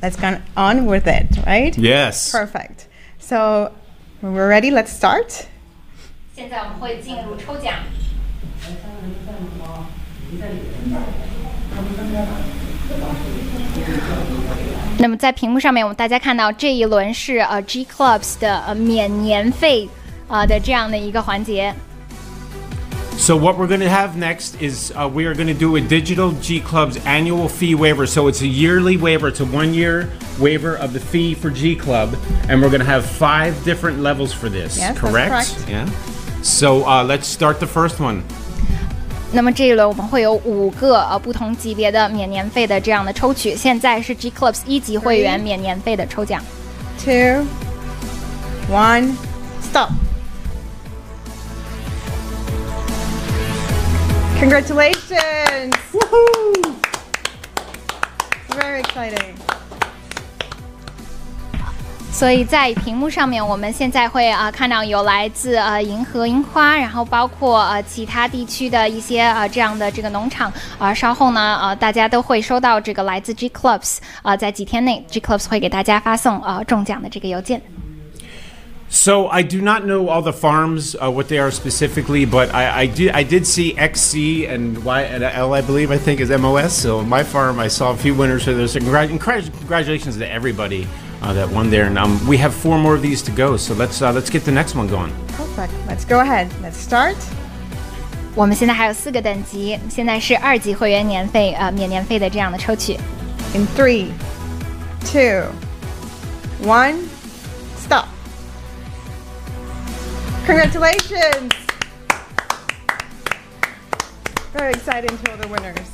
Let's get on with it, right? Yes. Perfect. So when we're ready, let's start. 现在我们会进入抽奖。那么在屏幕上面，我们大家看到这一轮是呃 G Clubs 的呃免年费呃的这样的一个环节。So what we're going to have next is uh, we are going to do a digital G Club's annual fee waiver. So it's a yearly waiver. It's a one-year waiver of the fee for G Club, and we're going to have five different levels for this. Yes, that's correct? correct. Yeah. So uh, let's start the first one. 那么这一轮我们会有五个呃不同级别的免年费的这样的抽取。现在是 G Clubs 一级会员免年费的抽奖。 Two, one, stop. Congratulations! Woohoo! Very exciting. 所以在屏幕上面，我们现在会啊、呃、看到有来自呃银河樱花，然后包括呃其他地区的一些呃这样的这个农场啊、呃，稍后呢呃大家都会收到这个来自 G Clubs 啊、呃，在几天内 G Clubs 会给大家发送呃中奖的这个邮件。So I do not know all the farms uh, what they are specifically, but I, I did I did see XC and Y and L I believe I think is MOS. So my farm I saw a few winners. So there's a congrat- congratulations to everybody uh, that won there, and um, we have four more of these to go. So let's uh, let's get the next one going. Perfect. Let's go ahead. Let's start. 我们现在还有四个等级，现在是二级会员年费呃免年费的这样的抽取。 In three, two, one, Congratulations! Very excited to the winners.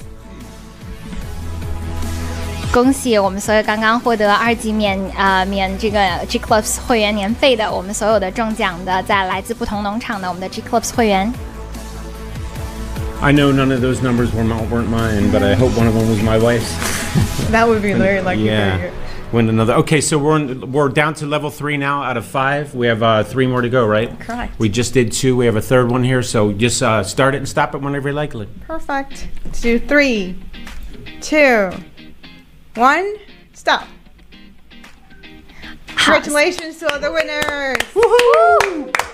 恭喜我们所有刚刚获得二级免呃免这个 G Clubs 会员年费的，我们所有的中奖的，在来自不同农场的我们的 G Clubs 会员。 I know none of those numbers were not, weren't mine, but I hope one of them was my wife's. That would be very lucky yeah. for you. Win another. Okay, so we're in, we're down to level three now out of five. We have uh, three more to go, right? Correct. We just did two. We have a third one here. So just uh, start it and stop it whenever you like. It. Perfect. Let's do three, two, one, stop. Congratulations to all the winners! Woohoo!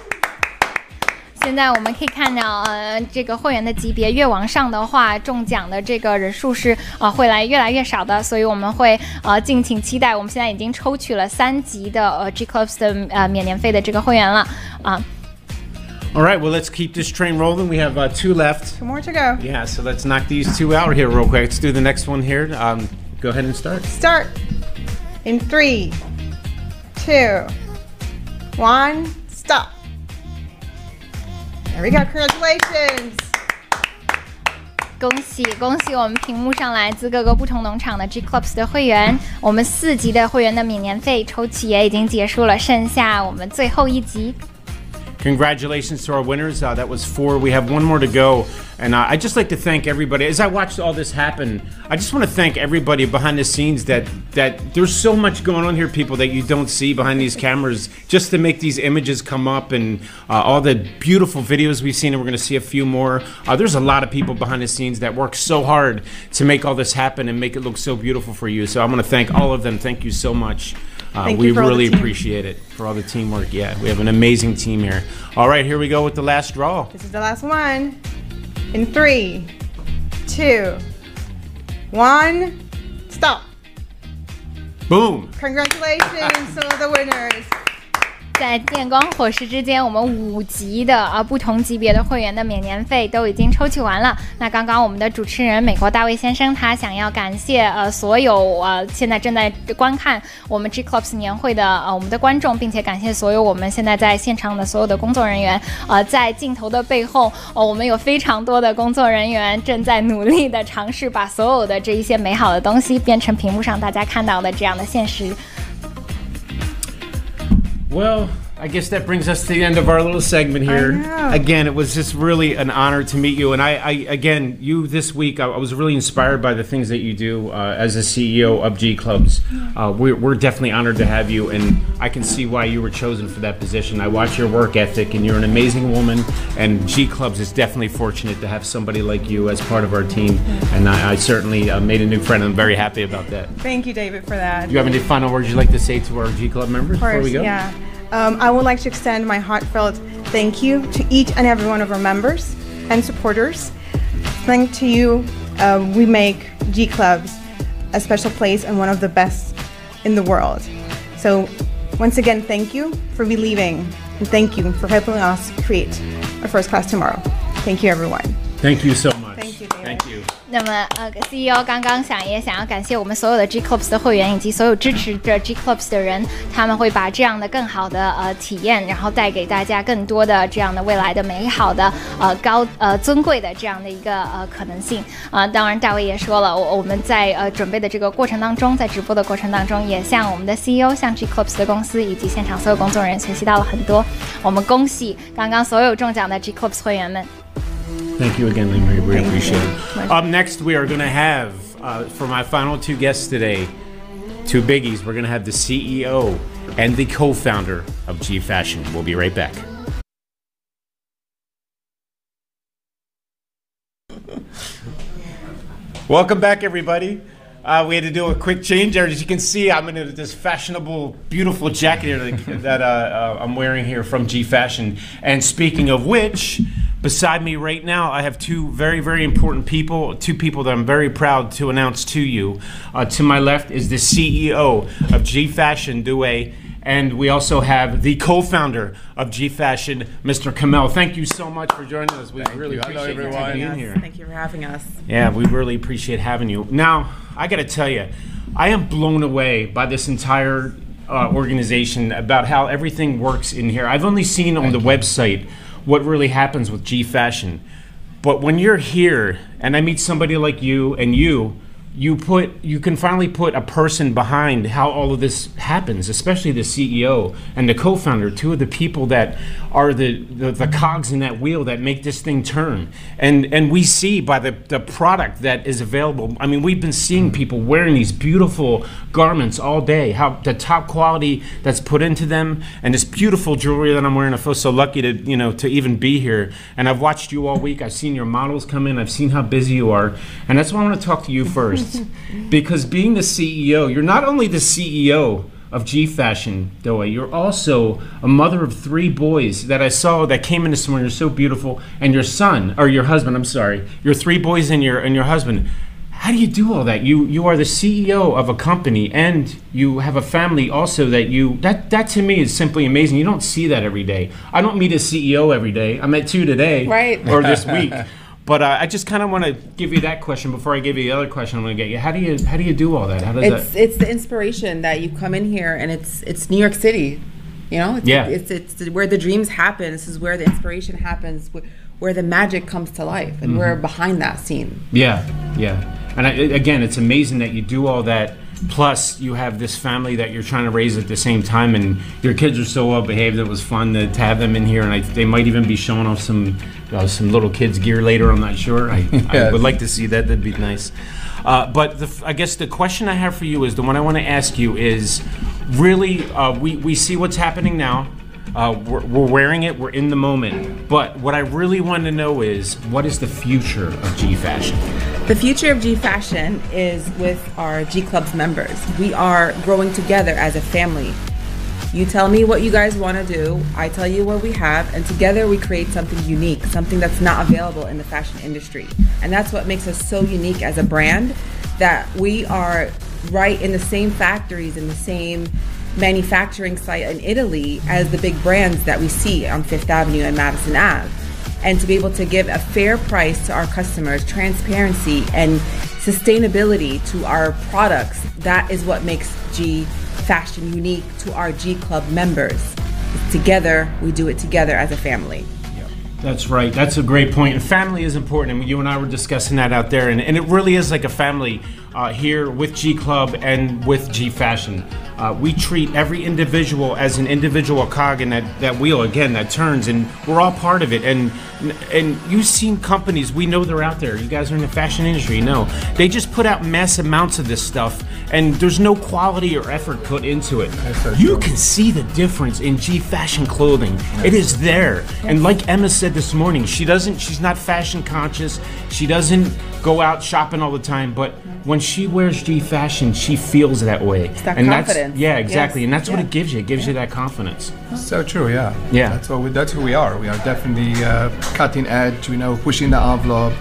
现在我们可以看到，呃，这个会员的级别越往上的话，中奖的这个人数是呃会来越来越少的，所以我们会呃敬请期待。我们现在已经抽取了三级的呃 G Clubs 的呃免年费的这个会员了啊。All right, well, let's keep this train rolling. We have uh, two left. Two more to go. Yeah, so let's knock these two out here real quick. Let's do the next one here. Um, go ahead and start. Start in three, two, one, stop. There we go. Congratulations. 恭喜恭喜我们屏幕上来自各个不同农场的 G Clubs 的会员，我们四级的会员的免年费抽取也已经结束了，剩下我们最后一级。Congratulations to our winners. Uh, that was four. We have one more to go. And uh, I'd just like to thank everybody. As I watched all this happen, I just want to thank everybody behind the scenes that, that there's so much going on here, people, that you don't see behind these cameras, just to make these images come up and uh, all the beautiful videos we've seen, and we're going to see a few more. Uh, there's a lot of people behind the scenes that work so hard to make all this happen and make it look so beautiful for you. So I'm going to thank all of them. Thank you so much. Uh, we you for all the really appreciate it for all the teamwork. Yeah, we have an amazing team here. All right, here we go with the last draw. This is the last one. In three, two, one, stop. Boom. Congratulations to all the winners. 在电光火石之间，我们五级的啊不同级别的会员的免年费都已经抽取完了。那刚刚我们的主持人美国大卫先生，他想要感谢呃所有呃现在正在观看我们 G Clubs 年会的呃我们的观众，并且感谢所有我们现在在现场的所有的工作人员。呃，在镜头的背后，呃，我们有非常多的工作人员正在努力的尝试把所有的这一些美好的东西变成屏幕上大家看到的这样的现实。Well, I guess that brings us to the end of our little segment here. Again, it was just really an honor to meet you. And I, I again, you this week, I, I was really inspired by the things that you do uh, as a CEO of G Clubs. Uh, we're, we're definitely honored to have you, and I can see why you were chosen for that position. I watch your work ethic, and you're an amazing woman. And G Clubs is definitely fortunate to have somebody like you as part of our team. And I, I certainly uh, made a new friend. I'm very happy about that. Thank you, David, for that. Do you have any final words you'd like to say to our G Club members Of before we go? yeah. Um, I would like to extend my heartfelt thank you to each and every one of our members and supporters. Thanks to you, uh, we make G Clubs a special place and one of the best in the world. So, once again, thank you for believing and thank you for helping us create a first class tomorrow. Thank you, everyone. Thank you so much. Thank you, David. Thank you. 那么，呃，CEO 刚刚想也想要感谢我们所有的 G Clubs 的会员以及所有支持着 G Clubs 的人，他们会把这样的更好的呃体验，然后带给大家更多的这样的未来的美好的呃高呃尊贵的这样的一个呃可能性啊、呃。当然，大卫也说了，我我们在呃准备的这个过程当中，在直播的过程当中，也向我们的 CEO、向 G Clubs 的公司以及现场所有工作人员学习到了很多。我们恭喜刚刚所有中奖的 G Clubs 会员们。Thank you again, Lee. We really Thank appreciate you. it. Up next, we are going to have, uh, for my final two guests today, two biggies. We're going to have the CEO and the co founder of G Fashion. We'll be right back. Welcome back, everybody. Uh, we had to do a quick change there. As you can see, I'm in this fashionable, beautiful jacket here that, [LAUGHS] that uh, uh, I'm wearing here from G Fashion. And speaking of which, beside me right now, I have two very, very important people, two people that I'm very proud to announce to you. Uh, to my left is the CEO of G Fashion, Due. And we also have the co-founder of G Fashion, Mr. Kamel. Thank you so much for joining us. We really you. Hello, appreciate you everyone. being here. Thank you for having us. Yeah, we really appreciate having you. Now, I got to tell you, I am blown away by this entire uh, organization about how everything works in here. I've only seen on the website what really happens with G Fashion. But when you're here and I meet somebody like you and you, you put you can finally put a person behind how all of this happens especially the ceo and the co-founder two of the people that are the, the, the cogs in that wheel that make this thing turn. And and we see by the, the product that is available. I mean we've been seeing people wearing these beautiful garments all day how the top quality that's put into them and this beautiful jewelry that i'm wearing. I feel so lucky to you know to even be here. And i've watched you all week. I've seen your models come in. I've seen how busy you are. And that's why i want to talk to you first because being the CEO, you're not only the CEO of G Fashion, Doa, you're also a mother of three boys that I saw that came in this morning. You're so beautiful, and your son or your husband. I'm sorry, your three boys and your and your husband. How do you do all that? You you are the CEO of a company and you have a family also that you that that to me is simply amazing. You don't see that every day. I don't meet a CEO every day. I met two today, Right. or this week. [LAUGHS] But uh, I just kind of want to give you that question before I give you the other question. I'm going to get you. How do you how do you do all that? How does It's that? it's the inspiration that you come in here and it's it's New York City, you know. It's, Yeah. It's it's where the dreams happen. This is where the inspiration happens. wh- Where the magic comes to life, and we're Mhm. behind that scene. Yeah, yeah. And I, again, it's amazing that you do all that. Plus, you have this family that you're trying to raise at the same time, and your kids are so well behaved. It was fun to, to have them in here, and I, they might even be showing off some uh, some little kids gear later. I'm not sure. I, I [LAUGHS] would like to see that. That'd be nice. Uh, but the, f- I guess the question I have for you is the one I want to ask you is really uh, we we see what's happening now. Uh, we're, we're wearing it. We're in the moment. But what I really want to know is what is the future of G Fashion? The future of G Fashion is with our G Club's members. We are growing together as a family. You tell me what you guys want to do, I tell you what we have, and together we create something unique, something that's not available in the fashion industry. And that's what makes us so unique as a brand that we are right in the same factories, in the same manufacturing site in Italy as the big brands that we see on Fifth Avenue and Madison Ave and to be able to give a fair price to our customers, transparency and sustainability to our products, that is what makes G Fashion unique to our G Club members. Together, we do it together as a family. That's right. That's a great point. And family is important. And you and I were discussing that out there. And, and it really is like a family uh, here with G Club and with G Fashion. Uh, we treat every individual as an individual cog in that, that wheel, again, that turns. And we're all part of it. And and you've seen companies, we know they're out there. You guys are in the fashion industry, you know. They just put out mass amounts of this stuff. And there's no quality or effort put into it. You can see the difference in G Fashion clothing. It is there. And like Emma said this morning, she doesn't she's not fashion conscious. She doesn't go out shopping all the time, but when she wears G Fashion, she feels that way. It's that and confidence. That's, yeah, exactly. Yes. And that's what it gives you. It gives you that confidence. So true, yeah. Yeah. That's what we, that's who we are. We are definitely uh, cutting edge. You know, pushing the envelope.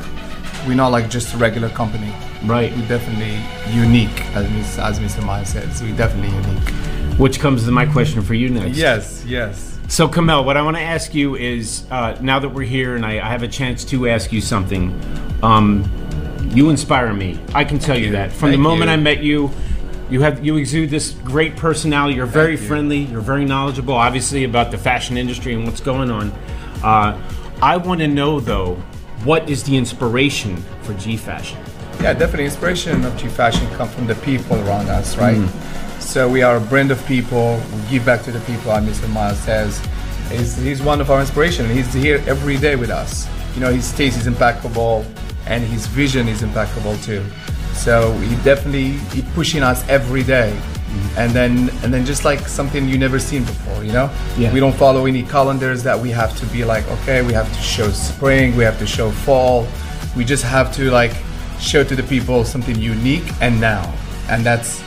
We're not like just a regular company. Right. We're definitely unique, as as Mr. Miles says. We're definitely unique. Which comes to my question for you next. Yes, yes. So, Kamel, what I want to ask you is uh, now that we're here and I, I have a chance to ask you something, um, you inspire me. I can tell you that. From the moment you. I met you, you have you exude this great personality. You're very friendly. You're very knowledgeable, obviously, about the fashion industry and what's going on. Uh, I want to know though, what is the inspiration for G Fashion? Yeah, definitely. Inspiration of G Fashion come from the people around us, right? So we are a brand of people. We give back to the people. And Mr. Miles says, he's, he's one of our inspiration. He's here every day with us. You know, his taste is impeccable, and his vision is impeccable too. So he definitely he pushing us every day. Mm-hmm. And then and then just like something you never seen before, you know? Yeah. We don't follow any calendars that we have to be like, okay, we have to show spring, we have to show fall. We just have to like show to the people something unique and now. And that's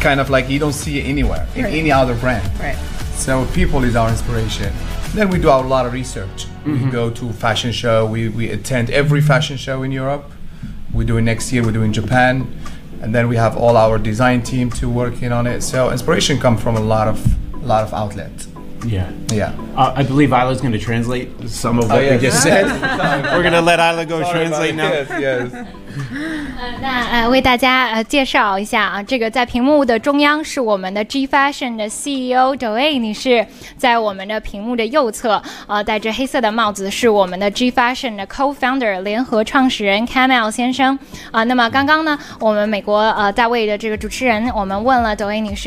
kind of like you don't see it anywhere in Right. any other brand. Right. So people is our inspiration. Then we do a lot of research. We mm-hmm. go to fashion show. We, we attend every fashion show in Europe. We're doing next year. We're doing Japan, and then we have all our design team to working on it. So inspiration come from a lot of a lot of outlets. Yeah. Yeah. Uh, I believe Isla's going to translate some of Oh, what we just said. [LAUGHS] We're going to let Isla go Sorry translate now. Yes, yes. 那呃，为大家呃介绍一下啊，这个在屏幕的中央是我们的 G Fashion 的 CEO Joey 女士，在我们的屏幕的右侧，呃，戴着黑色的帽子是我们的 G Fashion 的 Co-founder 联合创始人 Camel 先生啊、那么刚刚呢，我们美国呃大卫的这个主持人，我们问了 Joey 女士。